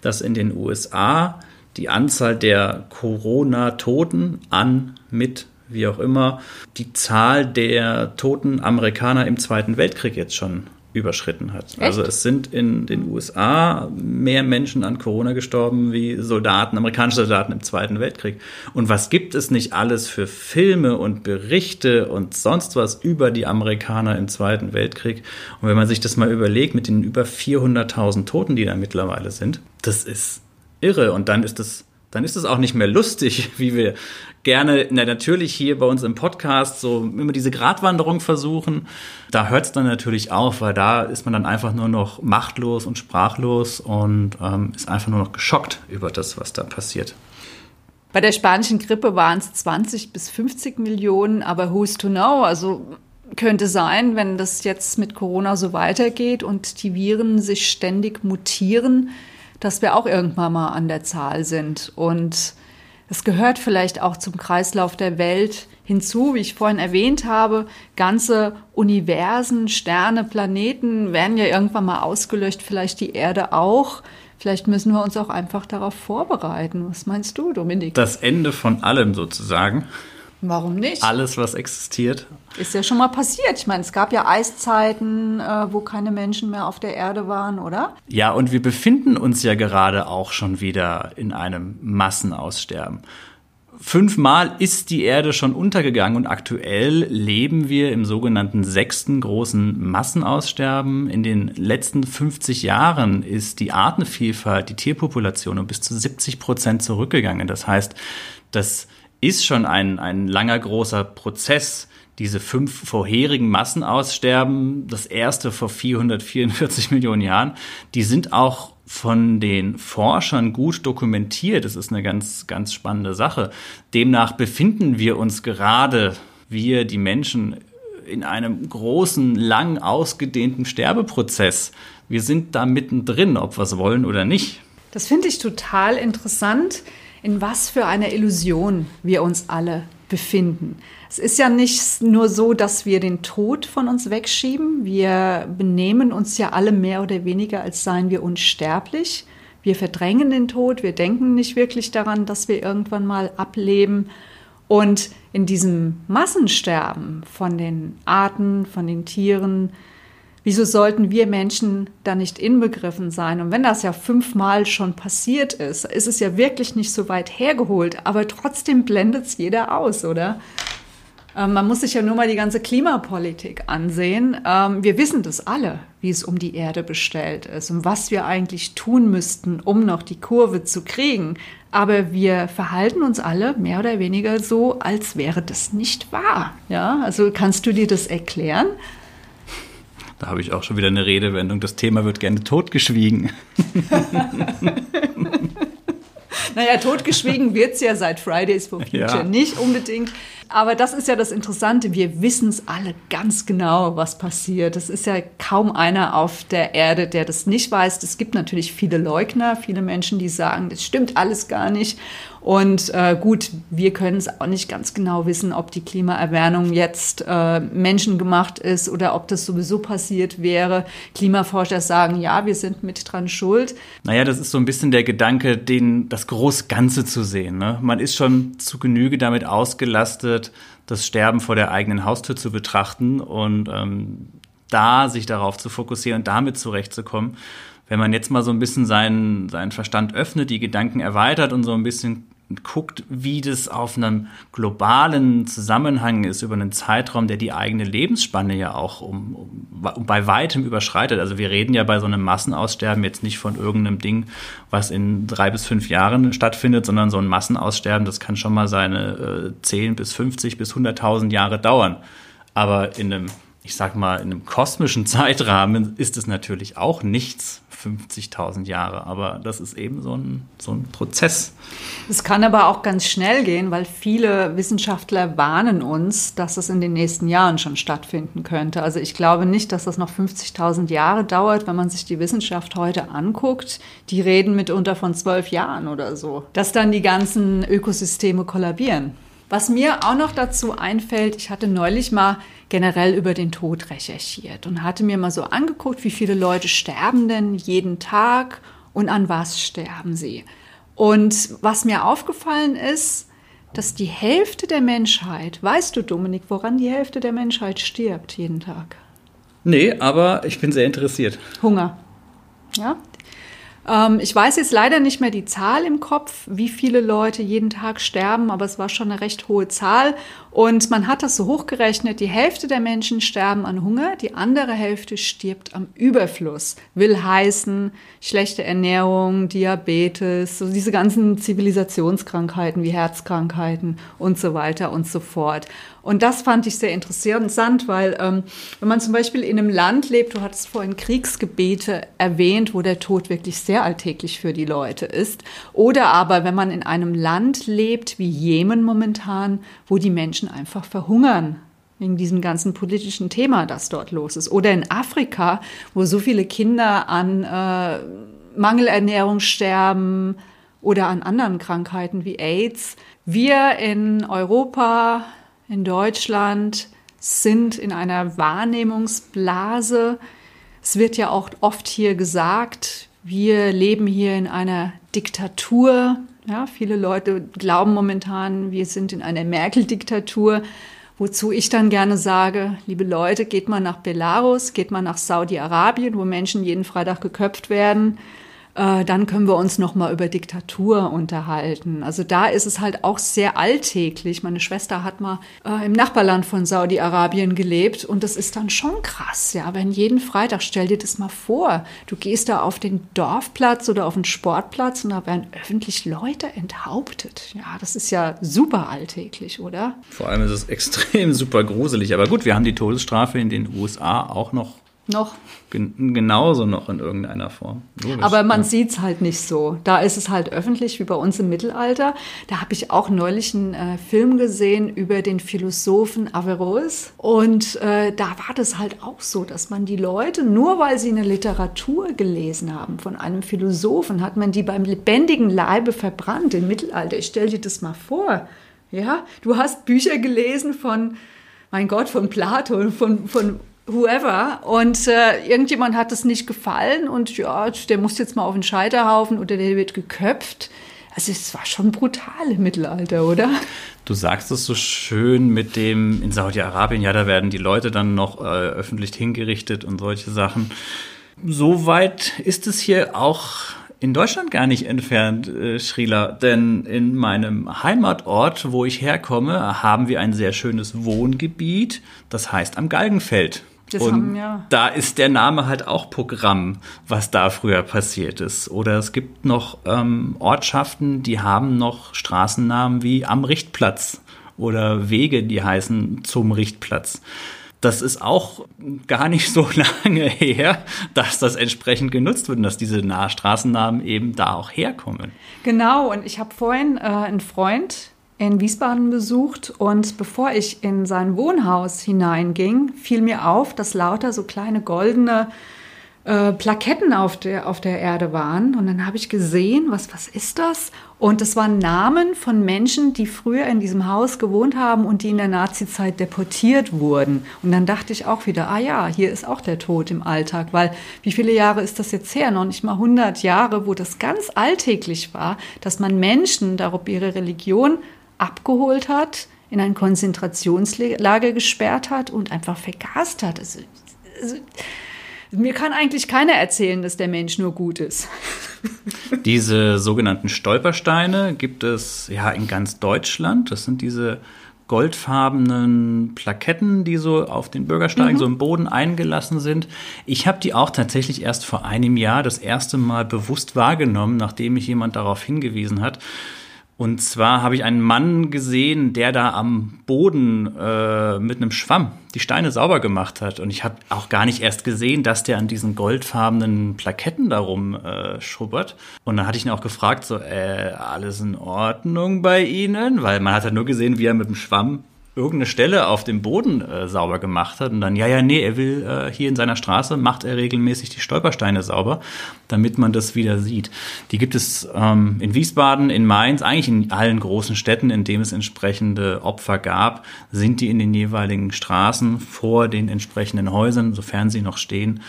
A: dass in den USA die Anzahl der Corona-Toten an, mit wie auch immer, die Zahl der toten Amerikaner im Zweiten Weltkrieg jetzt schon überschritten hat. Echt? Also es sind in den USA mehr Menschen an Corona gestorben wie Soldaten, amerikanische Soldaten im Zweiten Weltkrieg. Und was gibt es nicht alles für Filme und Berichte und sonst was über die Amerikaner im Zweiten Weltkrieg? Und wenn man sich das mal überlegt mit den über 400.000 Toten, die da mittlerweile sind, das ist irre. Und dann ist es dann ist es auch nicht mehr lustig, wie wir gerne na, natürlich hier bei uns im Podcast so immer diese Gratwanderung versuchen. Da hört es dann natürlich auf, weil da ist man dann einfach nur noch machtlos und sprachlos und ähm, ist einfach nur noch geschockt über das, was da passiert.
B: Bei der spanischen Grippe waren es 20 bis 50 Millionen, aber who's to know? Also könnte sein, wenn das jetzt mit Corona so weitergeht und die Viren sich ständig mutieren, dass wir auch irgendwann mal an der Zahl sind. Und es gehört vielleicht auch zum Kreislauf der Welt hinzu, wie ich vorhin erwähnt habe. Ganze Universen, Sterne, Planeten werden ja irgendwann mal ausgelöscht, vielleicht die Erde auch. Vielleicht müssen wir uns auch einfach darauf vorbereiten. Was meinst du, Dominik?
A: Das Ende von allem sozusagen.
B: Warum nicht?
A: Alles, was existiert.
B: Ist ja schon mal passiert. Ich meine, es gab ja Eiszeiten, äh, wo keine Menschen mehr auf der Erde waren, oder?
A: Ja, und wir befinden uns ja gerade auch schon wieder in einem Massenaussterben. Fünfmal ist die Erde schon untergegangen und aktuell leben wir im sogenannten sechsten großen Massenaussterben. In den letzten 50 Jahren ist die Artenvielfalt, die Tierpopulation um bis zu 70 Prozent zurückgegangen. Das heißt, das ist schon ein, ein langer, großer Prozess. Diese fünf vorherigen Massenaussterben, das erste vor 444 Millionen Jahren, die sind auch von den Forschern gut dokumentiert. Das ist eine ganz, ganz spannende Sache. Demnach befinden wir uns gerade, wir, die Menschen, in einem großen, lang ausgedehnten Sterbeprozess. Wir sind da mittendrin, ob wir es wollen oder nicht.
B: Das finde ich total interessant in was für einer Illusion wir uns alle befinden. Es ist ja nicht nur so, dass wir den Tod von uns wegschieben. Wir benehmen uns ja alle mehr oder weniger, als seien wir unsterblich. Wir verdrängen den Tod, wir denken nicht wirklich daran, dass wir irgendwann mal ableben. Und in diesem Massensterben von den Arten, von den Tieren, Wieso sollten wir Menschen da nicht inbegriffen sein? Und wenn das ja fünfmal schon passiert ist, ist es ja wirklich nicht so weit hergeholt, aber trotzdem blendet es jeder aus, oder? Ähm, man muss sich ja nur mal die ganze Klimapolitik ansehen. Ähm, wir wissen das alle, wie es um die Erde bestellt ist und was wir eigentlich tun müssten, um noch die Kurve zu kriegen. Aber wir verhalten uns alle mehr oder weniger so, als wäre das nicht wahr. Ja, also kannst du dir das erklären?
A: Da habe ich auch schon wieder eine Redewendung. Das Thema wird gerne totgeschwiegen.
B: naja, totgeschwiegen wird es ja seit Fridays for Future ja. nicht unbedingt. Aber das ist ja das Interessante. Wir wissen es alle ganz genau, was passiert. Es ist ja kaum einer auf der Erde, der das nicht weiß. Es gibt natürlich viele Leugner, viele Menschen, die sagen, das stimmt alles gar nicht. Und äh, gut, wir können es auch nicht ganz genau wissen, ob die Klimaerwärmung jetzt äh, menschengemacht ist oder ob das sowieso passiert wäre. Klimaforscher sagen, ja, wir sind mit dran schuld.
A: Naja, das ist so ein bisschen der Gedanke, den, das große Ganze zu sehen. Ne? Man ist schon zu Genüge damit ausgelastet, das Sterben vor der eigenen Haustür zu betrachten und ähm, da sich darauf zu fokussieren und damit zurechtzukommen wenn man jetzt mal so ein bisschen seinen, seinen Verstand öffnet, die Gedanken erweitert und so ein bisschen guckt, wie das auf einem globalen Zusammenhang ist über einen Zeitraum, der die eigene Lebensspanne ja auch um, um, bei weitem überschreitet. Also wir reden ja bei so einem Massenaussterben jetzt nicht von irgendeinem Ding, was in drei bis fünf Jahren stattfindet, sondern so ein Massenaussterben, das kann schon mal seine äh, 10 bis 50 bis 100.000 Jahre dauern. Aber in einem ich sag mal, in einem kosmischen Zeitrahmen ist es natürlich auch nichts, 50.000 Jahre, aber das ist eben so ein, so ein Prozess.
B: Es kann aber auch ganz schnell gehen, weil viele Wissenschaftler warnen uns, dass es in den nächsten Jahren schon stattfinden könnte. Also ich glaube nicht, dass das noch 50.000 Jahre dauert, wenn man sich die Wissenschaft heute anguckt. Die reden mitunter von zwölf Jahren oder so, dass dann die ganzen Ökosysteme kollabieren. Was mir auch noch dazu einfällt, ich hatte neulich mal generell über den Tod recherchiert und hatte mir mal so angeguckt, wie viele Leute sterben denn jeden Tag und an was sterben sie. Und was mir aufgefallen ist, dass die Hälfte der Menschheit, weißt du, Dominik, woran die Hälfte der Menschheit stirbt jeden Tag?
A: Nee, aber ich bin sehr interessiert.
B: Hunger. Ja, ich weiß jetzt leider nicht mehr die Zahl im Kopf, wie viele Leute jeden Tag sterben, aber es war schon eine recht hohe Zahl. Und man hat das so hochgerechnet, die Hälfte der Menschen sterben an Hunger, die andere Hälfte stirbt am Überfluss. Will heißen, schlechte Ernährung, Diabetes, so diese ganzen Zivilisationskrankheiten wie Herzkrankheiten und so weiter und so fort. Und das fand ich sehr interessant, weil ähm, wenn man zum Beispiel in einem Land lebt, du hattest vorhin Kriegsgebete erwähnt, wo der Tod wirklich sehr alltäglich für die Leute ist. Oder aber wenn man in einem Land lebt wie Jemen momentan, wo die Menschen einfach verhungern wegen diesem ganzen politischen Thema, das dort los ist. Oder in Afrika, wo so viele Kinder an äh, Mangelernährung sterben oder an anderen Krankheiten wie AIDS. Wir in Europa, in Deutschland sind in einer Wahrnehmungsblase. Es wird ja auch oft hier gesagt, wir leben hier in einer Diktatur. Ja, viele Leute glauben momentan, wir sind in einer Merkel-Diktatur. Wozu ich dann gerne sage, liebe Leute, geht mal nach Belarus, geht mal nach Saudi-Arabien, wo Menschen jeden Freitag geköpft werden äh, dann können wir uns noch mal über Diktatur unterhalten. Also da ist es halt auch sehr alltäglich. Meine Schwester hat mal äh, im Nachbarland von Saudi-Arabien gelebt und das ist dann schon krass. Ja, wenn jeden Freitag, stell dir das mal vor, du gehst da auf den Dorfplatz oder auf den Sportplatz und da werden öffentlich Leute enthauptet. Ja, das ist ja super alltäglich, oder?
A: Vor allem ist es extrem super gruselig. Aber gut, wir haben die Todesstrafe in den USA auch noch
B: noch.
A: Gen genauso noch in irgendeiner Form.
B: Logisch, Aber man ja. sieht es halt nicht so. Da ist es halt öffentlich wie bei uns im Mittelalter. Da habe ich auch neulich einen äh, Film gesehen über den Philosophen Averroes. Und äh, da war das halt auch so, dass man die Leute, nur weil sie eine Literatur gelesen haben von einem Philosophen, hat man die beim lebendigen Leibe verbrannt im Mittelalter. Ich stell dir das mal vor. Ja, du hast Bücher gelesen von mein Gott, von Plato, von, von whoever. Und äh, irgendjemand hat es nicht gefallen und ja, der muss jetzt mal auf den Scheiterhaufen oder der wird geköpft. Also es war schon brutal im Mittelalter, oder?
A: Du sagst es so schön mit dem in Saudi-Arabien, ja, da werden die Leute dann noch äh, öffentlich hingerichtet und solche Sachen. So weit ist es hier auch in Deutschland gar nicht entfernt, äh, Schrila. Denn in meinem Heimatort, wo ich herkomme, haben wir ein sehr schönes Wohngebiet, das heißt am Galgenfeld. Das und haben, ja. da ist der Name halt auch Programm, was da früher passiert ist. Oder es gibt noch ähm, Ortschaften, die haben noch Straßennamen wie am Richtplatz oder Wege, die heißen zum Richtplatz. Das ist auch gar nicht so lange her, dass das entsprechend genutzt wird und dass diese Straßennamen eben da auch herkommen.
B: Genau, und ich habe vorhin äh, einen Freund, in Wiesbaden besucht und bevor ich in sein Wohnhaus hineinging, fiel mir auf, dass lauter so kleine goldene äh, Plaketten auf der, auf der Erde waren. Und dann habe ich gesehen, was, was ist das? Und das waren Namen von Menschen, die früher in diesem Haus gewohnt haben und die in der Nazizeit deportiert wurden. Und dann dachte ich auch wieder, ah ja, hier ist auch der Tod im Alltag, weil wie viele Jahre ist das jetzt her? Noch nicht mal 100 Jahre, wo das ganz alltäglich war, dass man Menschen, darum ihre Religion abgeholt hat, in ein Konzentrationslager gesperrt hat und einfach vergast hat. Also, also, mir kann eigentlich keiner erzählen, dass der Mensch nur gut ist.
A: Diese sogenannten Stolpersteine gibt es ja in ganz Deutschland. Das sind diese goldfarbenen Plaketten, die so auf den Bürgersteigen mhm. so im Boden eingelassen sind. Ich habe die auch tatsächlich erst vor einem Jahr das erste Mal bewusst wahrgenommen, nachdem mich jemand darauf hingewiesen hat. Und zwar habe ich einen Mann gesehen, der da am Boden äh, mit einem Schwamm die Steine sauber gemacht hat. Und ich habe auch gar nicht erst gesehen, dass der an diesen goldfarbenen Plaketten darum äh, schubbert. Und dann hatte ich ihn auch gefragt, so, äh, alles in Ordnung bei Ihnen? Weil man hat ja nur gesehen, wie er mit dem Schwamm irgendeine Stelle auf dem Boden äh, sauber gemacht hat und dann, ja, ja, nee, er will äh, hier in seiner Straße, macht er regelmäßig die Stolpersteine sauber, damit man das wieder sieht. Die gibt es ähm, in Wiesbaden, in Mainz, eigentlich in allen großen Städten, in denen es entsprechende Opfer gab, sind die in den jeweiligen Straßen vor den entsprechenden Häusern, sofern sie noch stehen,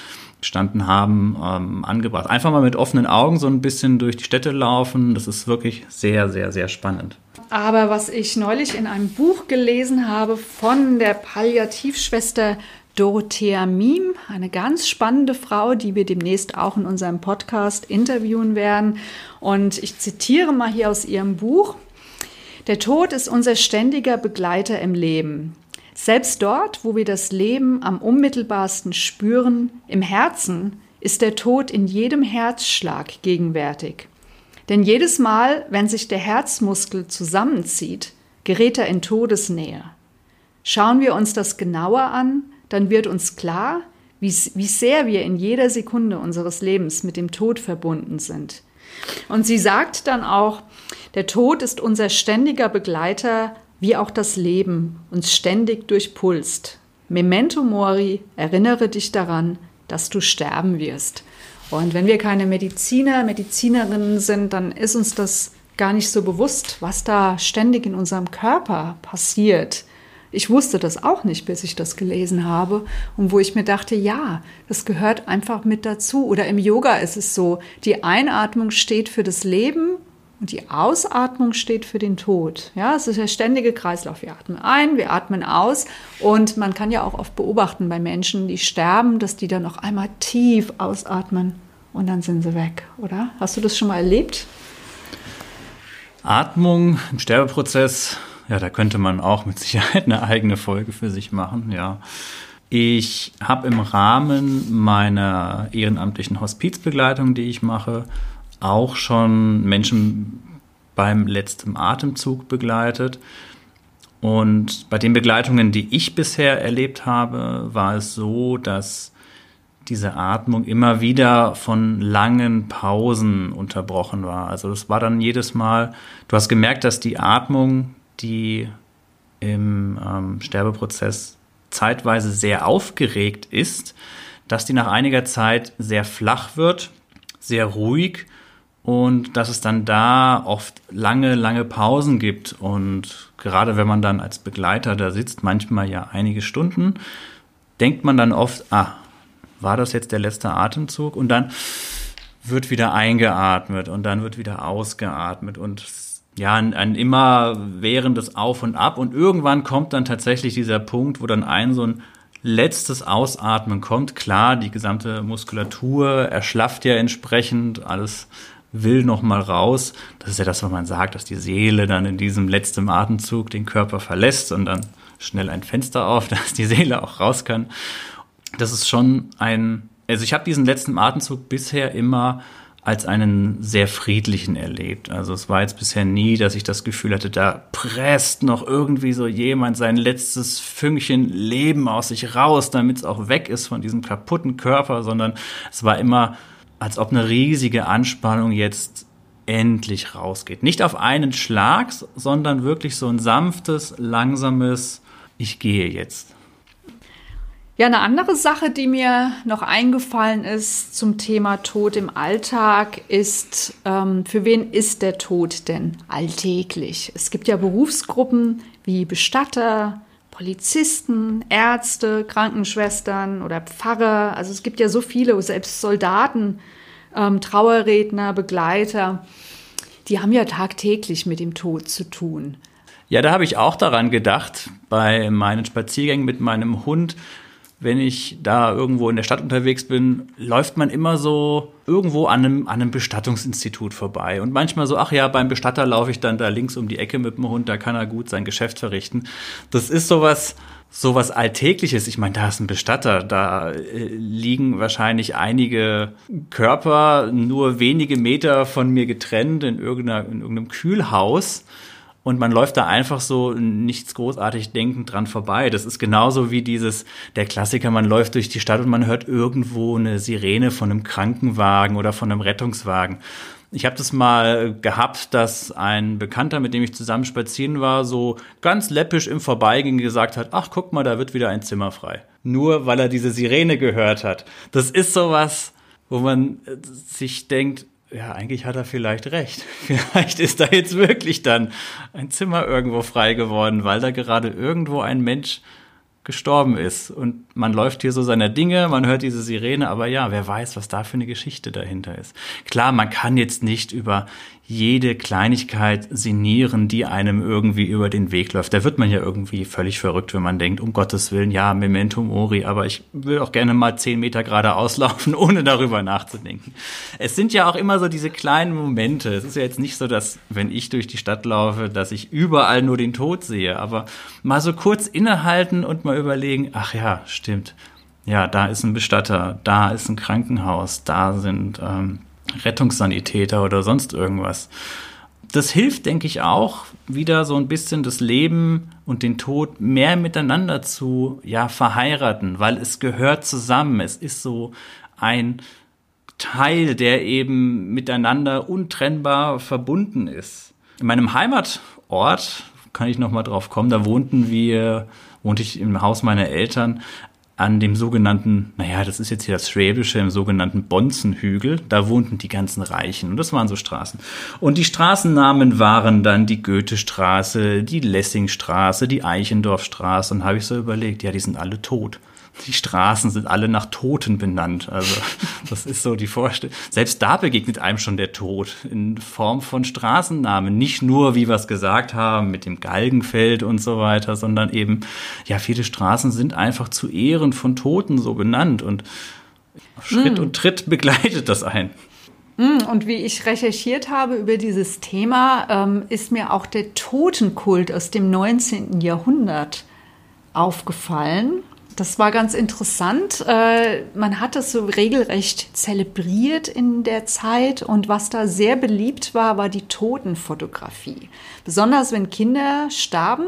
A: gestanden haben, ähm, angebracht. Einfach mal mit offenen Augen so ein bisschen durch die Städte laufen. Das ist wirklich sehr, sehr, sehr spannend.
B: Aber was ich neulich in einem Buch gelesen habe von der Palliativschwester Dorothea Miem, eine ganz spannende Frau, die wir demnächst auch in unserem Podcast interviewen werden. Und ich zitiere mal hier aus ihrem Buch. Der Tod ist unser ständiger Begleiter im Leben. Selbst dort, wo wir das Leben am unmittelbarsten spüren, im Herzen, ist der Tod in jedem Herzschlag gegenwärtig. Denn jedes Mal, wenn sich der Herzmuskel zusammenzieht, gerät er in Todesnähe. Schauen wir uns das genauer an, dann wird uns klar, wie, wie sehr wir in jeder Sekunde unseres Lebens mit dem Tod verbunden sind. Und sie sagt dann auch, der Tod ist unser ständiger Begleiter, wie auch das Leben uns ständig durchpulst. Memento mori, erinnere dich daran, dass du sterben wirst. Und wenn wir keine Mediziner, Medizinerinnen sind, dann ist uns das gar nicht so bewusst, was da ständig in unserem Körper passiert. Ich wusste das auch nicht, bis ich das gelesen habe und wo ich mir dachte, ja, das gehört einfach mit dazu. Oder im Yoga ist es so, die Einatmung steht für das Leben und die Ausatmung steht für den Tod. Ja, es ist der ständige Kreislauf. Wir atmen ein, wir atmen aus und man kann ja auch oft beobachten bei Menschen, die sterben, dass die dann noch einmal tief ausatmen und dann sind sie weg, oder? Hast du das schon mal erlebt?
A: Atmung im Sterbeprozess ja, da könnte man auch mit Sicherheit eine eigene Folge für sich machen, ja. Ich habe im Rahmen meiner ehrenamtlichen Hospizbegleitung, die ich mache, auch schon Menschen beim letzten Atemzug begleitet. Und bei den Begleitungen, die ich bisher erlebt habe, war es so, dass diese Atmung immer wieder von langen Pausen unterbrochen war. Also das war dann jedes Mal, du hast gemerkt, dass die Atmung die im ähm, Sterbeprozess zeitweise sehr aufgeregt ist, dass die nach einiger Zeit sehr flach wird, sehr ruhig und dass es dann da oft lange, lange Pausen gibt. Und gerade wenn man dann als Begleiter da sitzt, manchmal ja einige Stunden, denkt man dann oft, ah, war das jetzt der letzte Atemzug? Und dann wird wieder eingeatmet und dann wird wieder ausgeatmet und ja, ein, ein immer währendes Auf und Ab. Und irgendwann kommt dann tatsächlich dieser Punkt, wo dann ein so ein letztes Ausatmen kommt. Klar, die gesamte Muskulatur erschlafft ja entsprechend, alles will noch mal raus. Das ist ja das, was man sagt, dass die Seele dann in diesem letzten Atemzug den Körper verlässt und dann schnell ein Fenster auf, dass die Seele auch raus kann. Das ist schon ein, also ich habe diesen letzten Atemzug bisher immer als einen sehr friedlichen erlebt. Also es war jetzt bisher nie, dass ich das Gefühl hatte, da presst noch irgendwie so jemand sein letztes Fünkchen Leben aus sich raus, damit es auch weg ist von diesem kaputten Körper, sondern es war immer, als ob eine riesige Anspannung jetzt endlich rausgeht. Nicht auf einen Schlag, sondern wirklich so ein sanftes, langsames, ich gehe jetzt.
B: Ja, eine andere Sache, die mir noch eingefallen ist zum Thema Tod im Alltag, ist, ähm, für wen ist der Tod denn alltäglich? Es gibt ja Berufsgruppen wie Bestatter, Polizisten, Ärzte, Krankenschwestern oder Pfarrer. Also es gibt ja so viele, selbst Soldaten, ähm, Trauerredner, Begleiter, die haben ja tagtäglich mit dem Tod zu tun.
A: Ja, da habe ich auch daran gedacht, bei meinen Spaziergängen mit meinem Hund wenn ich da irgendwo in der Stadt unterwegs bin, läuft man immer so irgendwo an einem, an einem Bestattungsinstitut vorbei. Und manchmal so, ach ja, beim Bestatter laufe ich dann da links um die Ecke mit dem Hund, da kann er gut sein Geschäft verrichten. Das ist sowas, sowas Alltägliches. Ich meine, da ist ein Bestatter, da äh, liegen wahrscheinlich einige Körper nur wenige Meter von mir getrennt in, irgendeiner, in irgendeinem Kühlhaus und man läuft da einfach so nichts großartig denkend dran vorbei. Das ist genauso wie dieses, der Klassiker, man läuft durch die Stadt und man hört irgendwo eine Sirene von einem Krankenwagen oder von einem Rettungswagen. Ich habe das mal gehabt, dass ein Bekannter, mit dem ich zusammen spazieren war, so ganz läppisch im Vorbeigehen gesagt hat, ach guck mal, da wird wieder ein Zimmer frei. Nur weil er diese Sirene gehört hat. Das ist sowas, wo man sich denkt, ja, eigentlich hat er vielleicht recht. Vielleicht ist da jetzt wirklich dann ein Zimmer irgendwo frei geworden, weil da gerade irgendwo ein Mensch gestorben ist. Und man läuft hier so seiner Dinge, man hört diese Sirene, aber ja, wer weiß, was da für eine Geschichte dahinter ist. Klar, man kann jetzt nicht über jede Kleinigkeit sinnieren, die einem irgendwie über den Weg läuft. Da wird man ja irgendwie völlig verrückt, wenn man denkt, um Gottes Willen, ja, Memento Mori, aber ich will auch gerne mal zehn Meter geradeaus laufen, ohne darüber nachzudenken. Es sind ja auch immer so diese kleinen Momente. Es ist ja jetzt nicht so, dass, wenn ich durch die Stadt laufe, dass ich überall nur den Tod sehe, aber mal so kurz innehalten und mal überlegen, ach ja, stimmt. Ja, da ist ein Bestatter, da ist ein Krankenhaus, da sind ähm, Rettungssanitäter oder sonst irgendwas. das hilft, denke ich, auch, wieder so ein bisschen das Leben und den Tod mehr miteinander zu ja, verheiraten, weil es gehört zusammen. Es ist so ein Teil, der eben miteinander untrennbar verbunden ist. In meinem Heimatort, kann ich noch mal drauf kommen, da wohnten wir, wohnte ich im Haus meiner Eltern an dem sogenannten, naja, das ist jetzt hier das Schwäbische, im sogenannten Bonzenhügel. Da wohnten die ganzen Reichen und das waren so Straßen. Und die Straßennamen waren dann die Goethestraße, die Lessingstraße, die Eichendorfstraße. Und habe ich so überlegt, ja, die sind alle tot die Straßen sind alle nach Toten benannt. Also das ist so die Vorstellung. Selbst da begegnet einem schon der Tod in Form von Straßennamen. Nicht nur, wie wir es gesagt haben, mit dem Galgenfeld und so weiter, sondern eben, ja, viele Straßen sind einfach zu Ehren von Toten so benannt und Schritt mm. und Tritt begleitet das ein.
B: Mm, und wie ich recherchiert habe über dieses Thema, ähm, ist mir auch der Totenkult aus dem 19. Jahrhundert aufgefallen. Das war ganz interessant. Äh, man hat es so regelrecht zelebriert in der Zeit und was da sehr beliebt war, war die Totenfotografie. Besonders wenn Kinder starben,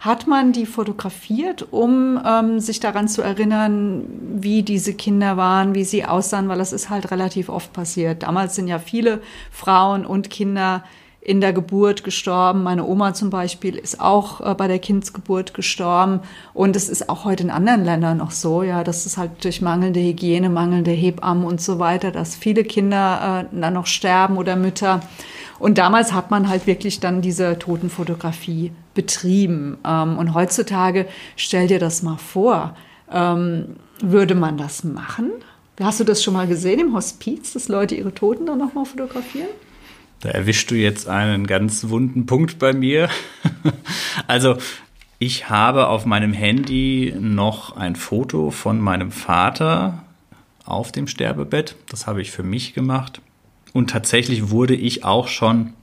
B: hat man die fotografiert, um ähm, sich daran zu erinnern, wie diese Kinder waren, wie sie aussahen, weil das ist halt relativ oft passiert. Damals sind ja viele Frauen und Kinder in der Geburt gestorben. Meine Oma zum Beispiel ist auch äh, bei der Kindsgeburt gestorben. Und es ist auch heute in anderen Ländern noch so, ja, dass es halt durch mangelnde Hygiene, mangelnde Hebammen und so weiter, dass viele Kinder äh, dann noch sterben oder Mütter. Und damals hat man halt wirklich dann diese Totenfotografie betrieben. Ähm, und heutzutage, stell dir das mal vor, ähm, würde man das machen? Hast du das schon mal gesehen im Hospiz, dass Leute ihre Toten dann nochmal fotografieren?
A: Da erwischst du jetzt einen ganz wunden Punkt bei mir. also, ich habe auf meinem Handy noch ein Foto von meinem Vater auf dem Sterbebett. Das habe ich für mich gemacht. Und tatsächlich wurde ich auch schon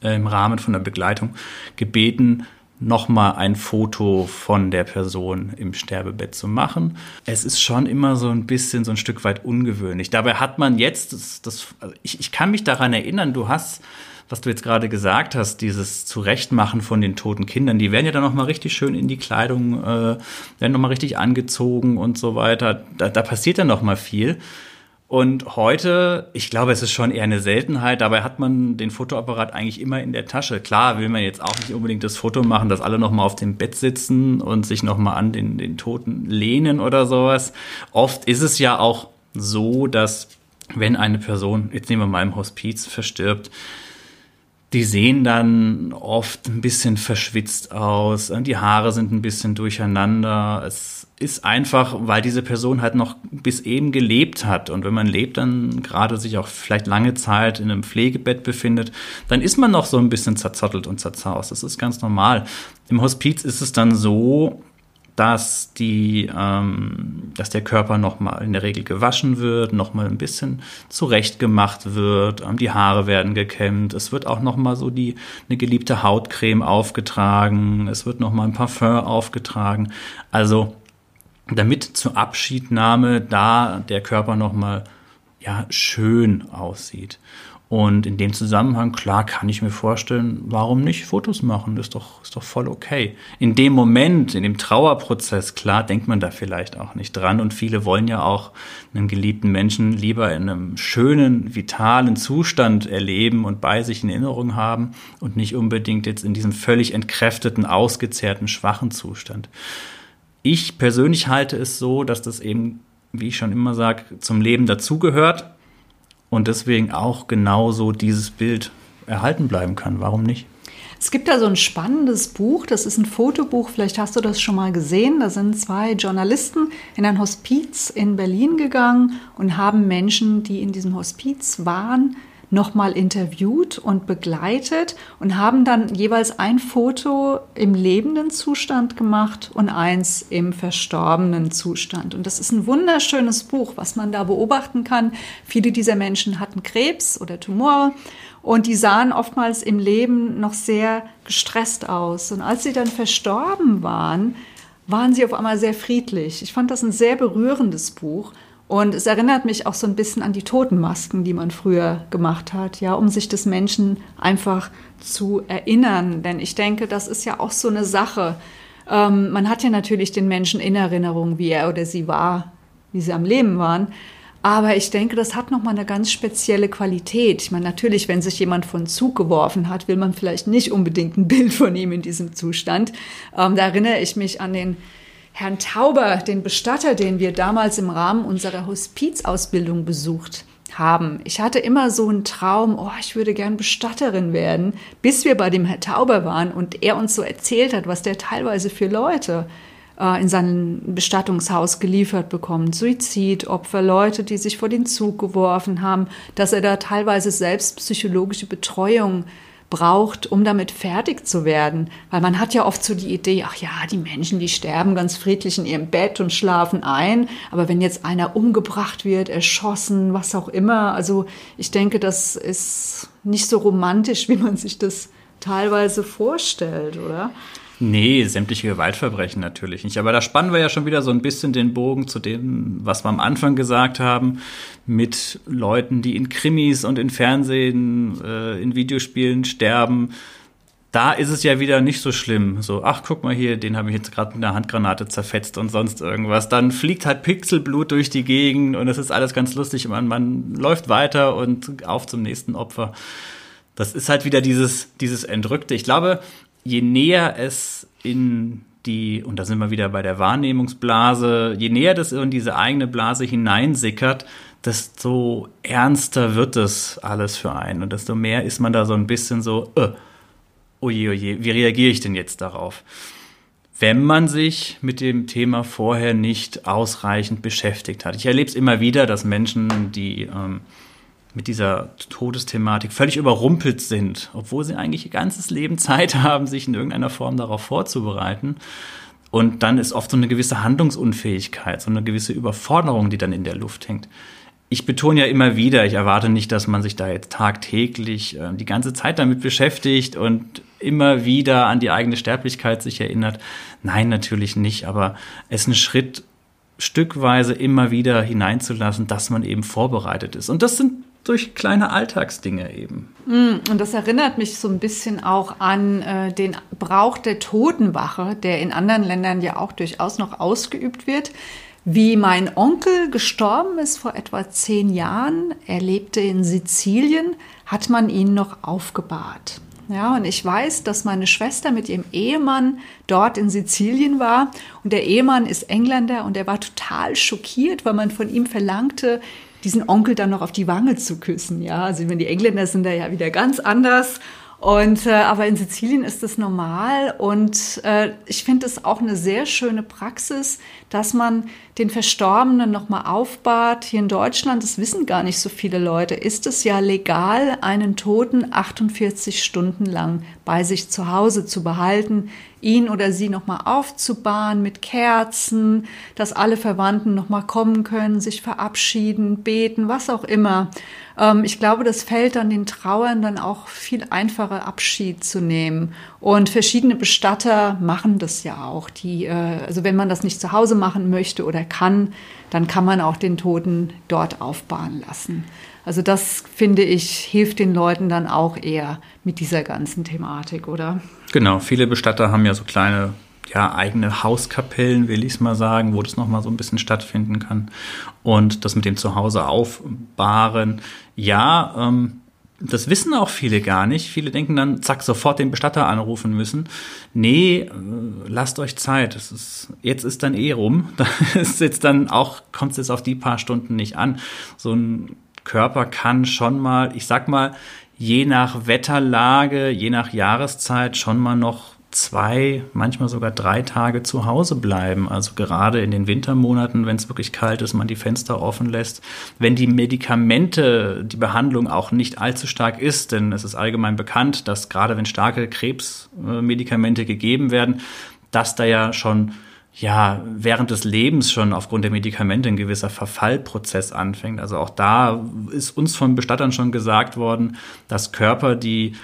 A: im Rahmen von der Begleitung gebeten, nochmal ein Foto von der Person im Sterbebett zu machen. Es ist schon immer so ein bisschen so ein Stück weit ungewöhnlich. Dabei hat man jetzt, das, das, also ich, ich kann mich daran erinnern, du hast was du jetzt gerade gesagt hast, dieses Zurechtmachen von den toten Kindern, die werden ja dann nochmal richtig schön in die Kleidung, äh, werden nochmal richtig angezogen und so weiter. Da, da passiert dann nochmal viel. Und heute, ich glaube, es ist schon eher eine Seltenheit, dabei hat man den Fotoapparat eigentlich immer in der Tasche. Klar will man jetzt auch nicht unbedingt das Foto machen, dass alle nochmal auf dem Bett sitzen und sich nochmal an den, den Toten lehnen oder sowas. Oft ist es ja auch so, dass wenn eine Person, jetzt nehmen wir mal im Hospiz, verstirbt, die sehen dann oft ein bisschen verschwitzt aus, die Haare sind ein bisschen durcheinander. Es ist einfach, weil diese Person halt noch bis eben gelebt hat. Und wenn man lebt, dann gerade sich auch vielleicht lange Zeit in einem Pflegebett befindet, dann ist man noch so ein bisschen zerzottelt und zerzaust. Das ist ganz normal. Im Hospiz ist es dann so, dass die, ähm, dass der Körper nochmal in der Regel gewaschen wird, nochmal ein bisschen zurechtgemacht wird, ähm, die Haare werden gekämmt, es wird auch nochmal so die eine geliebte Hautcreme aufgetragen, es wird nochmal ein Parfum aufgetragen. Also damit zur Abschiednahme da der Körper nochmal ja schön aussieht. Und in dem Zusammenhang, klar, kann ich mir vorstellen, warum nicht Fotos machen? Das ist doch, ist doch voll okay. In dem Moment, in dem Trauerprozess, klar, denkt man da vielleicht auch nicht dran. Und viele wollen ja auch einen geliebten Menschen lieber in einem schönen, vitalen Zustand erleben und bei sich in Erinnerung haben und nicht unbedingt jetzt in diesem völlig entkräfteten, ausgezehrten, schwachen Zustand. Ich persönlich halte es so, dass das eben, wie ich schon immer sage, zum Leben dazugehört und deswegen auch genauso dieses Bild erhalten bleiben kann. Warum nicht?
B: Es gibt da so ein spannendes Buch, das ist ein Fotobuch, vielleicht hast du das schon mal gesehen. Da sind zwei Journalisten in ein Hospiz in Berlin gegangen und haben Menschen, die in diesem Hospiz waren, nochmal interviewt und begleitet und haben dann jeweils ein Foto im lebenden Zustand gemacht und eins im verstorbenen Zustand. Und das ist ein wunderschönes Buch, was man da beobachten kann. Viele dieser Menschen hatten Krebs oder Tumor und die sahen oftmals im Leben noch sehr gestresst aus. Und als sie dann verstorben waren, waren sie auf einmal sehr friedlich. Ich fand das ein sehr berührendes Buch. Und es erinnert mich auch so ein bisschen an die Totenmasken, die man früher gemacht hat, ja, um sich des Menschen einfach zu erinnern. Denn ich denke, das ist ja auch so eine Sache. Ähm, man hat ja natürlich den Menschen in Erinnerung, wie er oder sie war, wie sie am Leben waren. Aber ich denke, das hat nochmal eine ganz spezielle Qualität. Ich meine, natürlich, wenn sich jemand von Zug geworfen hat, will man vielleicht nicht unbedingt ein Bild von ihm in diesem Zustand. Ähm, da erinnere ich mich an den Herrn Tauber, den Bestatter, den wir damals im Rahmen unserer Hospizausbildung besucht haben. Ich hatte immer so einen Traum, oh, ich würde gern Bestatterin werden, bis wir bei dem Herrn Tauber waren und er uns so erzählt hat, was der teilweise für Leute äh, in sein Bestattungshaus geliefert bekommen. Suizidopfer, Leute, die sich vor den Zug geworfen haben, dass er da teilweise selbst psychologische Betreuung braucht, um damit fertig zu werden. Weil man hat ja oft so die Idee, ach ja, die Menschen, die sterben ganz friedlich in ihrem Bett und schlafen ein. Aber wenn jetzt einer umgebracht wird, erschossen, was auch immer, also ich denke, das ist nicht so romantisch, wie man sich das teilweise vorstellt, oder?
A: Nee, sämtliche Gewaltverbrechen natürlich nicht. Aber da spannen wir ja schon wieder so ein bisschen den Bogen zu dem, was wir am Anfang gesagt haben, mit Leuten, die in Krimis und in Fernsehen, äh, in Videospielen sterben. Da ist es ja wieder nicht so schlimm. So, ach, guck mal hier, den habe ich jetzt gerade mit einer Handgranate zerfetzt und sonst irgendwas. Dann fliegt halt Pixelblut durch die Gegend und es ist alles ganz lustig. Man, man läuft weiter und auf zum nächsten Opfer. Das ist halt wieder dieses, dieses Entrückte. Ich glaube, je näher es in die, und da sind wir wieder bei der Wahrnehmungsblase, je näher das in diese eigene Blase hineinsickert, desto ernster wird das alles für einen. Und desto mehr ist man da so ein bisschen so, äh, oje, oje, wie reagiere ich denn jetzt darauf? Wenn man sich mit dem Thema vorher nicht ausreichend beschäftigt hat. Ich erlebe es immer wieder, dass Menschen, die ähm, mit dieser Todesthematik völlig überrumpelt sind, obwohl sie eigentlich ihr ganzes Leben Zeit haben, sich in irgendeiner Form darauf vorzubereiten. Und dann ist oft so eine gewisse Handlungsunfähigkeit, so eine gewisse Überforderung, die dann in der Luft hängt. Ich betone ja immer wieder, ich erwarte nicht, dass man sich da jetzt tagtäglich äh, die ganze Zeit damit beschäftigt und immer wieder an die eigene Sterblichkeit sich erinnert. Nein, natürlich nicht, aber es ist ein Schritt, stückweise immer wieder hineinzulassen, dass man eben vorbereitet ist. Und das sind durch kleine Alltagsdinge eben.
B: Mm, und das erinnert mich so ein bisschen auch an äh, den Brauch der Totenwache, der in anderen Ländern ja auch durchaus noch ausgeübt wird. Wie mein Onkel gestorben ist vor etwa zehn Jahren, er lebte in Sizilien, hat man ihn noch aufgebahrt. Ja, und ich weiß, dass meine Schwester mit ihrem Ehemann dort in Sizilien war und der Ehemann ist Engländer und er war total schockiert, weil man von ihm verlangte, diesen Onkel dann noch auf die Wange zu küssen. Ja, also wenn die Engländer sind da ja wieder ganz anders. Und äh, aber in Sizilien ist das normal und äh, ich finde es auch eine sehr schöne Praxis, dass man den Verstorbenen nochmal aufbahrt. Hier in Deutschland, das wissen gar nicht so viele Leute, ist es ja legal, einen Toten 48 Stunden lang bei sich zu Hause zu behalten, ihn oder sie nochmal aufzubahren mit Kerzen, dass alle Verwandten nochmal kommen können, sich verabschieden, beten, was auch immer. Ähm, ich glaube, das fällt dann den Trauern dann auch viel einfacher Abschied zu nehmen. Und verschiedene Bestatter machen das ja auch. Die, äh, also wenn man das nicht zu Hause machen möchte oder kann, dann kann man auch den Toten dort aufbahren lassen. Also das finde ich hilft den Leuten dann auch eher mit dieser ganzen Thematik, oder?
A: Genau, viele Bestatter haben ja so kleine ja, eigene Hauskapellen, will ich es mal sagen, wo das nochmal so ein bisschen stattfinden kann. Und das mit dem Zuhause aufbahren, ja, ähm, das wissen auch viele gar nicht. Viele denken dann, zack, sofort den Bestatter anrufen müssen. Nee, äh, lasst euch Zeit. Das ist, jetzt ist dann eh rum. Da ist jetzt dann auch, kommt es jetzt auf die paar Stunden nicht an. So ein Körper kann schon mal, ich sag mal, je nach Wetterlage, je nach Jahreszeit schon mal noch zwei, manchmal sogar drei Tage zu Hause bleiben. Also gerade in den Wintermonaten, wenn es wirklich kalt ist, man die Fenster offen lässt. Wenn die Medikamente, die Behandlung auch nicht allzu stark ist, denn es ist allgemein bekannt, dass gerade wenn starke Krebsmedikamente gegeben werden, dass da ja schon ja, während des Lebens schon aufgrund der Medikamente ein gewisser Verfallprozess anfängt. Also auch da ist uns von Bestattern schon gesagt worden, dass Körper, die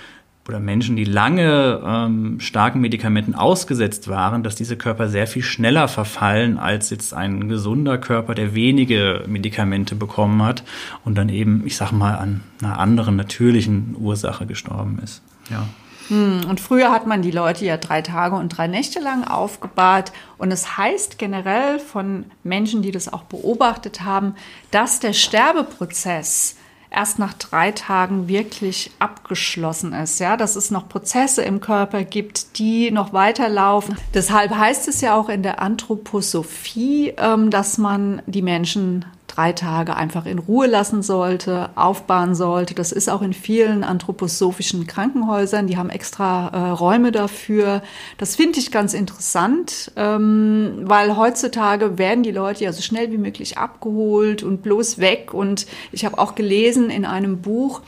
A: oder Menschen, die lange ähm, starken Medikamenten ausgesetzt waren, dass diese Körper sehr viel schneller verfallen als jetzt ein gesunder Körper, der wenige Medikamente bekommen hat und dann eben, ich sag mal, an einer anderen natürlichen Ursache gestorben ist. Ja.
B: Hm, und früher hat man die Leute ja drei Tage und drei Nächte lang aufgebahrt. Und es heißt generell von Menschen, die das auch beobachtet haben, dass der Sterbeprozess erst nach drei Tagen wirklich abgeschlossen ist. Ja, dass es noch Prozesse im Körper gibt, die noch weiterlaufen. Deshalb heißt es ja auch in der Anthroposophie, ähm, dass man die Menschen drei Tage einfach in Ruhe lassen sollte, aufbauen sollte. Das ist auch in vielen anthroposophischen Krankenhäusern. Die haben extra äh, Räume dafür. Das finde ich ganz interessant, ähm, weil heutzutage werden die Leute ja so schnell wie möglich abgeholt und bloß weg. Und ich habe auch gelesen in einem Buch,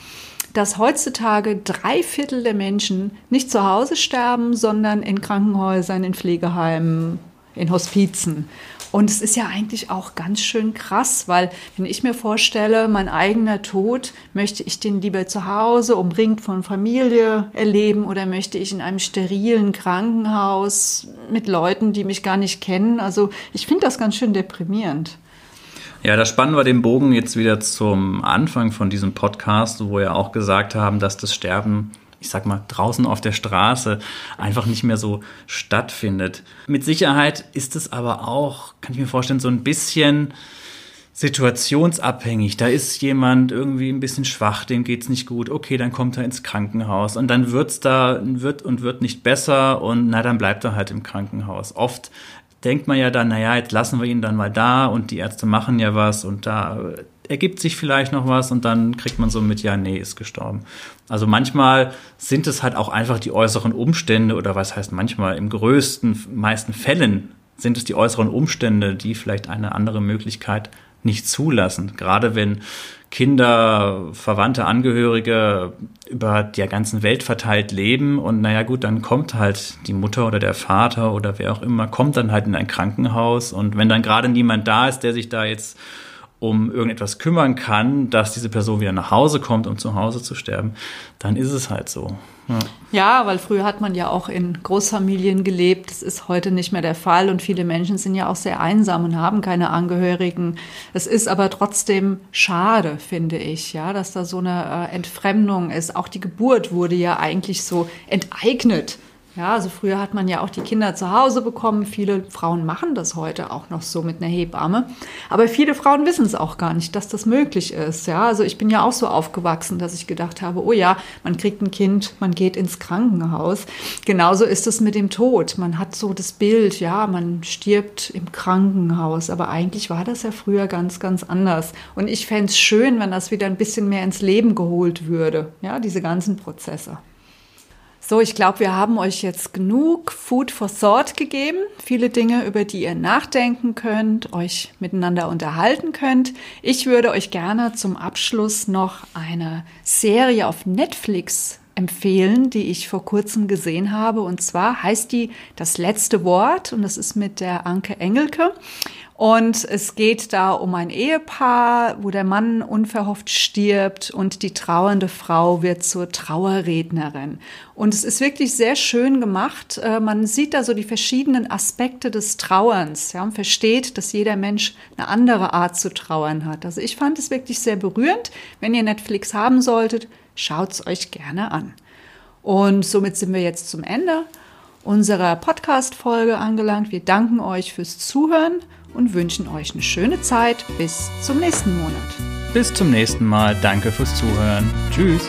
B: dass heutzutage drei Viertel der Menschen nicht zu Hause sterben, sondern in Krankenhäusern, in Pflegeheimen, in Hospizen. Und es ist ja eigentlich auch ganz schön krass, weil wenn ich mir vorstelle, mein eigener Tod, möchte ich den lieber zu Hause, umringt von Familie erleben oder möchte ich in einem sterilen Krankenhaus mit Leuten, die mich gar nicht kennen? Also ich finde das ganz schön deprimierend.
A: Ja, da spannen wir den Bogen jetzt wieder zum Anfang von diesem Podcast, wo wir auch gesagt haben, dass das Sterben ich sag mal, draußen auf der Straße einfach nicht mehr so stattfindet. Mit Sicherheit ist es aber auch, kann ich mir vorstellen, so ein bisschen situationsabhängig. Da ist jemand irgendwie ein bisschen schwach, dem geht's nicht gut. Okay, dann kommt er ins Krankenhaus und dann wird's da wird und wird nicht besser und na dann bleibt er halt im Krankenhaus. Oft denkt man ja dann, naja, jetzt lassen wir ihn dann mal da und die Ärzte machen ja was und da ergibt sich vielleicht noch was und dann kriegt man so mit, ja, nee, ist gestorben. Also manchmal sind es halt auch einfach die äußeren Umstände oder was heißt manchmal im größten, meisten Fällen sind es die äußeren Umstände, die vielleicht eine andere Möglichkeit nicht zulassen. Gerade wenn Kinder, Verwandte, Angehörige über der ganzen Welt verteilt leben und naja gut, dann kommt halt die Mutter oder der Vater oder wer auch immer, kommt dann halt in ein Krankenhaus und wenn dann gerade niemand da ist, der sich da jetzt um irgendetwas kümmern kann, dass diese Person wieder nach Hause kommt, um zu Hause zu sterben, dann ist es halt so.
B: Ja. ja, weil früher hat man ja auch in Großfamilien gelebt. Das ist heute nicht mehr der Fall und viele Menschen sind ja auch sehr einsam und haben keine Angehörigen. Es ist aber trotzdem schade, finde ich, ja, dass da so eine äh, Entfremdung ist. Auch die Geburt wurde ja eigentlich so enteignet ja, also früher hat man ja auch die Kinder zu Hause bekommen. Viele Frauen machen das heute auch noch so mit einer Hebamme. Aber viele Frauen wissen es auch gar nicht, dass das möglich ist. Ja, also ich bin ja auch so aufgewachsen, dass ich gedacht habe, oh ja, man kriegt ein Kind, man geht ins Krankenhaus. Genauso ist es mit dem Tod. Man hat so das Bild, ja, man stirbt im Krankenhaus. Aber eigentlich war das ja früher ganz, ganz anders. Und ich fände es schön, wenn das wieder ein bisschen mehr ins Leben geholt würde. Ja, diese ganzen Prozesse. So, ich glaube, wir haben euch jetzt genug Food for Thought gegeben. Viele Dinge, über die ihr nachdenken könnt, euch miteinander unterhalten könnt. Ich würde euch gerne zum Abschluss noch eine Serie auf Netflix empfehlen, die ich vor kurzem gesehen habe. Und zwar heißt die Das letzte Wort und das ist mit der Anke Engelke. Und es geht da um ein Ehepaar, wo der Mann unverhofft stirbt und die trauernde Frau wird zur Trauerrednerin. Und es ist wirklich sehr schön gemacht. Äh, man sieht da so die verschiedenen Aspekte des Trauerns ja, und versteht, dass jeder Mensch eine andere Art zu trauern hat. Also ich fand es wirklich sehr berührend. Wenn ihr Netflix haben solltet, schaut's euch gerne an. Und somit sind wir jetzt zum Ende unserer Podcast-Folge angelangt. Wir danken euch fürs Zuhören und wünschen euch eine schöne Zeit. Bis zum nächsten Monat.
A: Bis zum nächsten Mal. Danke fürs Zuhören. Tschüss.